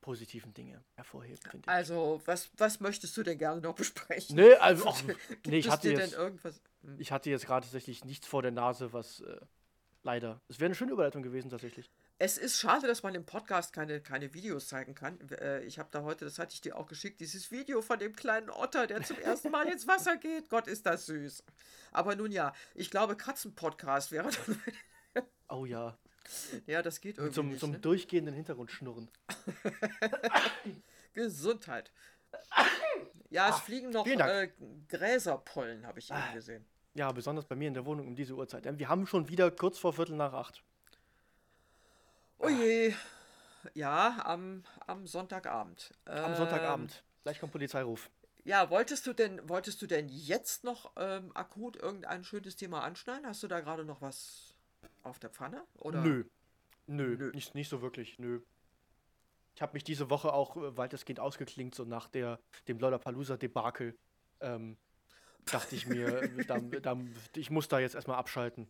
positiven Dinge hervorheben, finde ich. Also, was, was möchtest du denn gerne noch besprechen? Nee, also, ach, nee ich, hatte jetzt, hm. ich hatte jetzt gerade tatsächlich nichts vor der Nase, was äh, leider. Es wäre eine schöne Überleitung gewesen, tatsächlich. Es ist schade, dass man im Podcast keine, keine Videos zeigen kann. Äh, ich habe da heute, das hatte ich dir auch geschickt, dieses Video von dem kleinen Otter, der zum ersten Mal ins Wasser geht. Gott, ist das süß. Aber nun ja, ich glaube, Katzenpodcast wäre dann. oh ja. Ja, das geht irgendwie. Zum, nicht, zum ne? durchgehenden Hintergrundschnurren. Gesundheit. Ja, es Ach, fliegen noch äh, Gräserpollen, habe ich eben ah. gesehen. Ja, besonders bei mir in der Wohnung um diese Uhrzeit. Wir haben schon wieder kurz vor Viertel nach acht. Oh je. Ja, am, am Sonntagabend. Am ähm, Sonntagabend. Gleich kommt Polizeiruf. Ja, wolltest du denn, wolltest du denn jetzt noch ähm, akut irgendein schönes Thema anschneiden? Hast du da gerade noch was auf der Pfanne? Oder? Nö. Nö, Nö. Nicht, nicht so wirklich, nö. Ich habe mich diese Woche auch äh, weitestgehend ausgeklingt, so nach der, dem Lollapalooza-Debakel. Ähm, dachte ich mir, äh, da, da, ich muss da jetzt erstmal abschalten.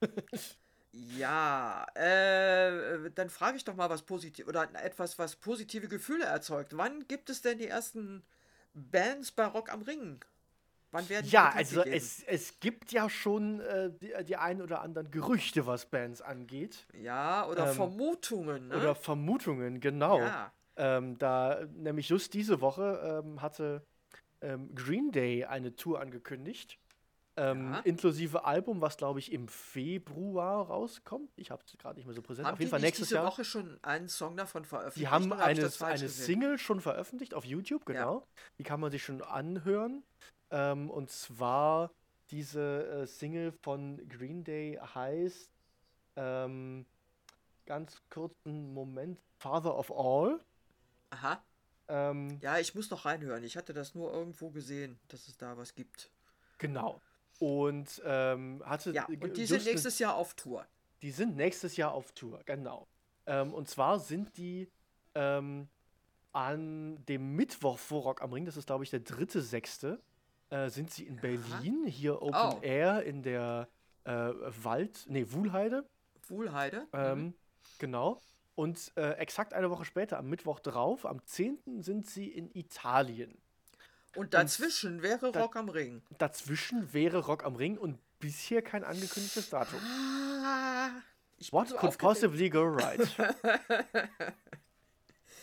ja, äh, dann frage ich doch mal was positiv oder etwas, was positive Gefühle erzeugt. Wann gibt es denn die ersten Bands bei Rock am Ring? Wann werden ja, also es, es gibt ja schon äh, die, die ein oder anderen Gerüchte, was Bands angeht. Ja, oder ähm, Vermutungen. Ne? Oder Vermutungen, genau. Ja. Ähm, da nämlich just diese Woche ähm, hatte ähm, Green Day eine Tour angekündigt. Ähm, ja. Inklusive Album, was glaube ich im Februar rauskommt. Ich habe es gerade nicht mehr so präsent. Haben Auf jeden Fall nächstes diese Jahr. Woche schon einen Song davon veröffentlicht. Die haben eine, eine Single schon veröffentlicht auf YouTube, genau. Ja. Die kann man sich schon anhören. Ähm, und zwar diese äh, Single von Green Day heißt ähm, ganz kurzen Moment Father of All. Aha. Ähm, ja, ich muss noch reinhören. Ich hatte das nur irgendwo gesehen, dass es da was gibt. Genau. Und ähm, hatte. Ja, und die sind nächstes Jahr auf Tour. Die sind nächstes Jahr auf Tour, genau. Ähm, und zwar sind die ähm, an dem Mittwoch vor Rock am Ring, das ist glaube ich der dritte, sechste, äh, sind sie in Berlin, hier Open oh. Air in der äh, Wald, nee, Wuhlheide. Wuhlheide. Ähm, mhm. Genau. Und äh, exakt eine Woche später, am Mittwoch drauf, am 10. sind sie in Italien. Und dazwischen und wäre Rock da, am Ring. Dazwischen wäre Rock am Ring und bisher kein angekündigtes Datum. Ah, What so could possibly go right?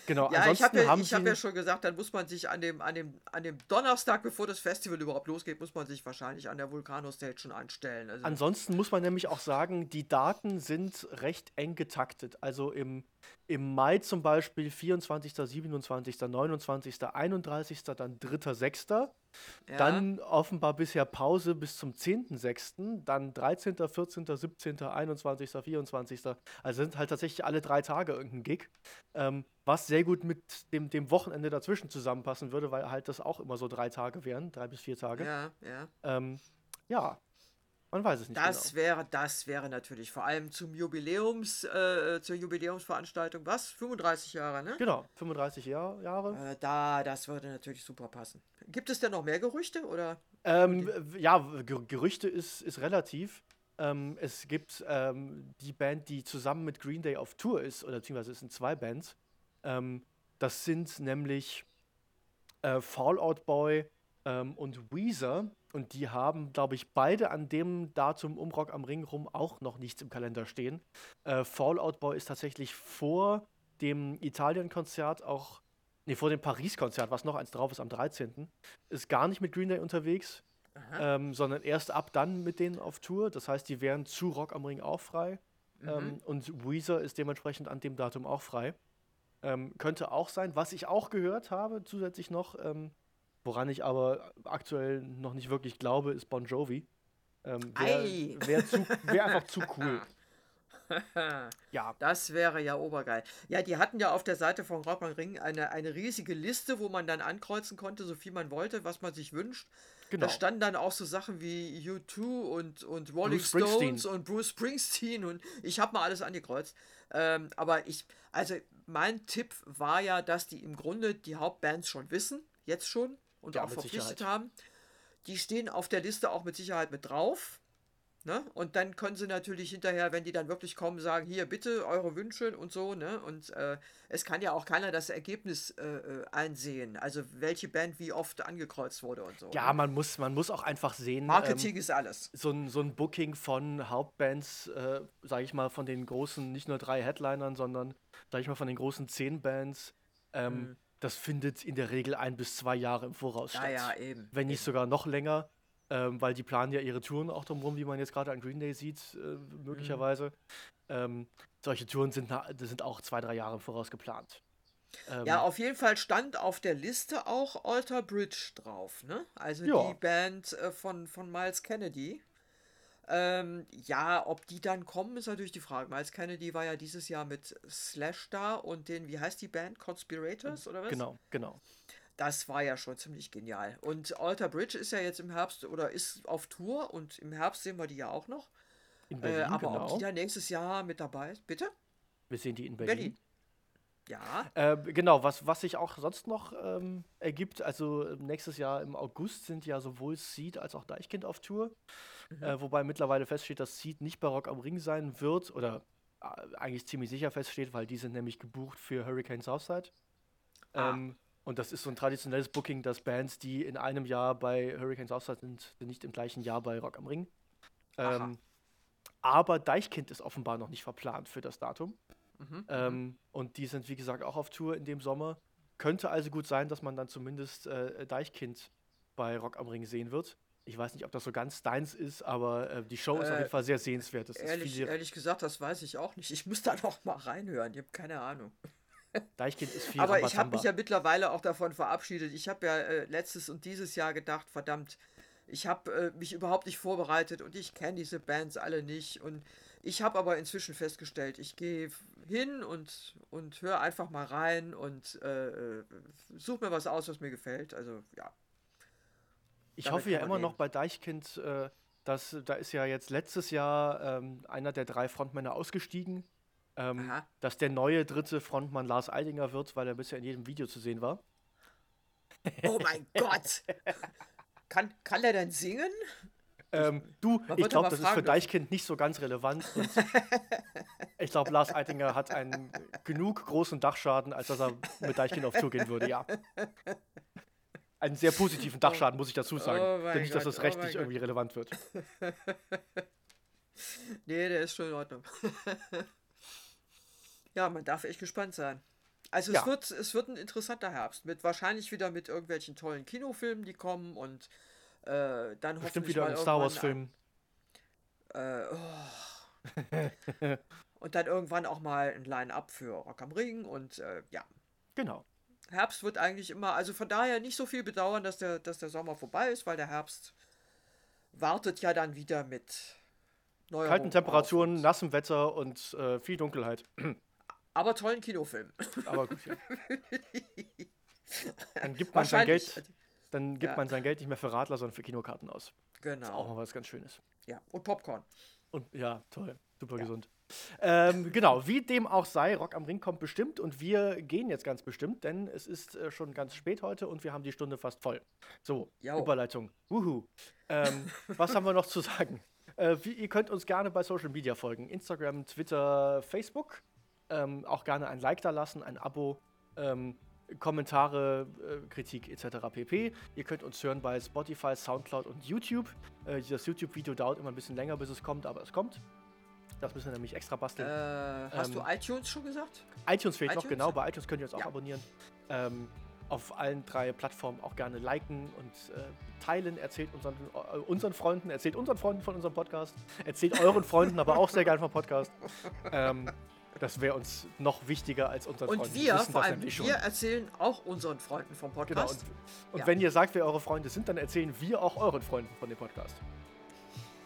Genau, ja, ich habe ja, hab ja schon gesagt, dann muss man sich an dem, an, dem, an dem Donnerstag, bevor das Festival überhaupt losgeht, muss man sich wahrscheinlich an der Vulcano-Stage schon anstellen. Also Ansonsten muss man nämlich auch sagen, die Daten sind recht eng getaktet. Also im, im Mai zum Beispiel 24., 27., 29., 31., dann 3., 6. Ja. Dann offenbar bisher Pause bis zum 10.6., dann 13., 14., 17., 21., 24. Also sind halt tatsächlich alle drei Tage irgendein Gig. Ähm, was sehr gut mit dem, dem Wochenende dazwischen zusammenpassen würde, weil halt das auch immer so drei Tage wären, drei bis vier Tage. Ja, ja. Ähm, ja, man weiß es nicht. Das genau. wäre, das wäre natürlich vor allem zum Jubiläums, äh, zur Jubiläumsveranstaltung, was? 35 Jahre, ne? Genau, 35 Jahr, Jahre. Äh, da, das würde natürlich super passen. Gibt es denn noch mehr Gerüchte oder? Ähm, ja, Gerüchte ist, ist relativ. Ähm, es gibt ähm, die Band, die zusammen mit Green Day auf Tour ist, oder beziehungsweise es sind zwei Bands. Ähm, das sind nämlich äh, Fallout Boy ähm, und Weezer. Und die haben, glaube ich, beide an dem Datum um Rock am Ring rum auch noch nichts im Kalender stehen. Äh, Fallout Boy ist tatsächlich vor dem Italien-Konzert auch, nee, vor dem Paris-Konzert, was noch eins drauf ist am 13., ist gar nicht mit Green Day unterwegs, ähm, sondern erst ab dann mit denen auf Tour. Das heißt, die wären zu Rock am Ring auch frei. Mhm. Ähm, und Weezer ist dementsprechend an dem Datum auch frei. Ähm, könnte auch sein. Was ich auch gehört habe, zusätzlich noch, ähm, woran ich aber aktuell noch nicht wirklich glaube, ist Bon Jovi. Ähm, Wäre wär wär einfach zu cool. ja. Das wäre ja obergeil. Ja, die hatten ja auf der Seite von Rock Ring eine, eine riesige Liste, wo man dann ankreuzen konnte, so viel man wollte, was man sich wünscht. Genau. Da standen dann auch so Sachen wie U2 und, und Rolling Stones und Bruce Springsteen und ich habe mal alles angekreuzt. Ähm, aber ich, also mein Tipp war ja, dass die im Grunde die Hauptbands schon wissen, jetzt schon und ja, auch verpflichtet Sicherheit. haben. Die stehen auf der Liste auch mit Sicherheit mit drauf. Ne? Und dann können sie natürlich hinterher, wenn die dann wirklich kommen, sagen, hier bitte eure Wünsche und so. Ne? Und äh, es kann ja auch keiner das Ergebnis äh, äh einsehen, also welche Band wie oft angekreuzt wurde und so. Ja, ne? man muss, man muss auch einfach sehen. Marketing ähm, ist alles. So ein, so ein Booking von Hauptbands, äh, sage ich mal, von den großen, nicht nur drei Headlinern, sondern, sage ich mal, von den großen zehn Bands. Ähm, mhm. Das findet in der Regel ein bis zwei Jahre im Voraus statt. Ja, ja, eben. Wenn nicht eben. sogar noch länger ähm, weil die planen ja ihre Touren auch drumherum, wie man jetzt gerade an Green Day sieht, äh, möglicherweise. Mhm. Ähm, solche Touren sind, sind auch zwei, drei Jahre voraus geplant. Ähm, ja, auf jeden Fall stand auf der Liste auch Alter Bridge drauf, ne? Also ja. die Band äh, von, von Miles Kennedy. Ähm, ja, ob die dann kommen, ist natürlich die Frage. Miles Kennedy war ja dieses Jahr mit Slash da und den, wie heißt die Band? Conspirators oder was? Genau, genau das war ja schon ziemlich genial. Und Alter Bridge ist ja jetzt im Herbst oder ist auf Tour und im Herbst sehen wir die ja auch noch. In Berlin, äh, aber genau. ob die da nächstes Jahr mit dabei ist, bitte? Wir sehen die in Berlin. Berlin. Ja. Äh, genau, was, was sich auch sonst noch ähm, ergibt, also nächstes Jahr im August sind ja sowohl Seed als auch Deichkind auf Tour. Mhm. Äh, wobei mittlerweile feststeht, dass Seed nicht bei Rock am Ring sein wird oder äh, eigentlich ziemlich sicher feststeht, weil die sind nämlich gebucht für Hurricane Southside. Ah. Ähm, und das ist so ein traditionelles Booking, dass Bands, die in einem Jahr bei Hurricanes Southside sind, sind nicht im gleichen Jahr bei Rock am Ring. Ähm, aber Deichkind ist offenbar noch nicht verplant für das Datum. Mhm, ähm, mhm. und die sind, wie gesagt, auch auf Tour in dem Sommer. Könnte also gut sein, dass man dann zumindest äh, Deichkind bei Rock am Ring sehen wird. Ich weiß nicht, ob das so ganz deins ist, aber äh, die Show ist auf jeden äh, Fall sehr sehenswert. Das ehrlich, ehrlich gesagt, das weiß ich auch nicht. Ich muss da noch mal reinhören. Ich habe keine Ahnung. Deichkind ist viel Aber ich habe mich ja mittlerweile auch davon verabschiedet. Ich habe ja äh, letztes und dieses Jahr gedacht, verdammt, ich habe äh, mich überhaupt nicht vorbereitet und ich kenne diese Bands alle nicht. Und ich habe aber inzwischen festgestellt, ich gehe hin und, und höre einfach mal rein und äh, äh suche mir was aus, was mir gefällt. Also ja. Ich hoffe ja immer noch bei Deichkind, äh, dass da ist ja jetzt letztes Jahr ähm, einer der drei Frontmänner ausgestiegen ähm, dass der neue dritte Frontmann Lars Eidinger wird, weil er bisher in jedem Video zu sehen war. Oh mein Gott! Kann, kann er denn singen? Ähm, du, ich glaube, das ist für Deichkind nicht so ganz relevant. ich glaube, Lars Eidinger hat einen genug großen Dachschaden, als dass er mit Deichkind auf Tour gehen würde, ja. Einen sehr positiven Dachschaden, muss ich dazu sagen. Oh Denn nicht, dass das oh rechtlich oh irgendwie Gott. relevant wird. nee, der ist schon in Ordnung. Ja, man darf echt gespannt sein. Also es, ja. wird, es wird ein interessanter Herbst. Mit wahrscheinlich wieder mit irgendwelchen tollen Kinofilmen, die kommen und äh, dann Bestimmt hoffentlich wieder ein Star Wars Film. Äh, oh. und dann irgendwann auch mal ein Line-Up für Rock am Ring und äh, ja. Genau. Herbst wird eigentlich immer, also von daher nicht so viel bedauern, dass der, dass der Sommer vorbei ist, weil der Herbst wartet ja dann wieder mit Neuerungen kalten Temperaturen, nassem Wetter und äh, viel Dunkelheit. Aber tollen Kinofilm. Aber gut, ja. Dann gibt man sein Geld, dann gibt ja. man sein Geld nicht mehr für Radler, sondern für Kinokarten aus. Genau. Das ist auch mal was ganz Schönes. Ja, und Popcorn. Und ja, toll. Super ja. gesund. Ähm, genau, wie dem auch sei, Rock am Ring kommt bestimmt und wir gehen jetzt ganz bestimmt, denn es ist äh, schon ganz spät heute und wir haben die Stunde fast voll. So, jo. Überleitung. Wuhu. Ähm, was haben wir noch zu sagen? Äh, wie, ihr könnt uns gerne bei Social Media folgen: Instagram, Twitter, Facebook. Ähm, auch gerne ein Like da lassen, ein Abo, ähm, Kommentare, äh, Kritik etc. pp. Ihr könnt uns hören bei Spotify, Soundcloud und YouTube. Äh, das YouTube-Video dauert immer ein bisschen länger, bis es kommt, aber es kommt. Das müssen wir nämlich extra basteln. Äh, hast ähm, du iTunes schon gesagt? iTunes fehlt iTunes? noch, genau. Bei iTunes könnt ihr uns auch ja. abonnieren. Ähm, auf allen drei Plattformen auch gerne liken und äh, teilen. Erzählt unseren, äh, unseren Freunden, erzählt unseren Freunden von unserem Podcast. Erzählt euren Freunden aber auch sehr gerne vom Podcast. Ähm, das wäre uns noch wichtiger als unseren und Freunden. Und wir, vor allem, wir erzählen auch unseren Freunden vom genau, Podcast. Genau, und, und ja. wenn ihr sagt, wer eure Freunde sind, dann erzählen wir auch euren Freunden von dem Podcast.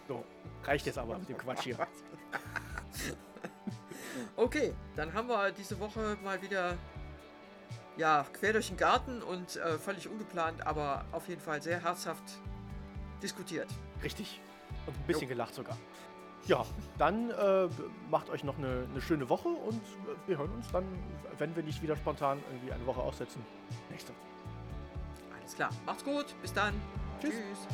So, reicht jetzt aber mit dem Quatsch hier. okay, dann haben wir diese Woche mal wieder ja, quer durch den Garten und äh, völlig ungeplant, aber auf jeden Fall sehr herzhaft diskutiert. Richtig. Und ein bisschen jo. gelacht sogar. Ja, dann äh, macht euch noch eine, eine, schöne Woche und äh, wir hören uns dann, wenn wir nicht wieder spontan irgendwie eine Woche aussetzen, nächste Woche. Alles klar. Macht's gut. Bis dann. Tschüss. Tschüss.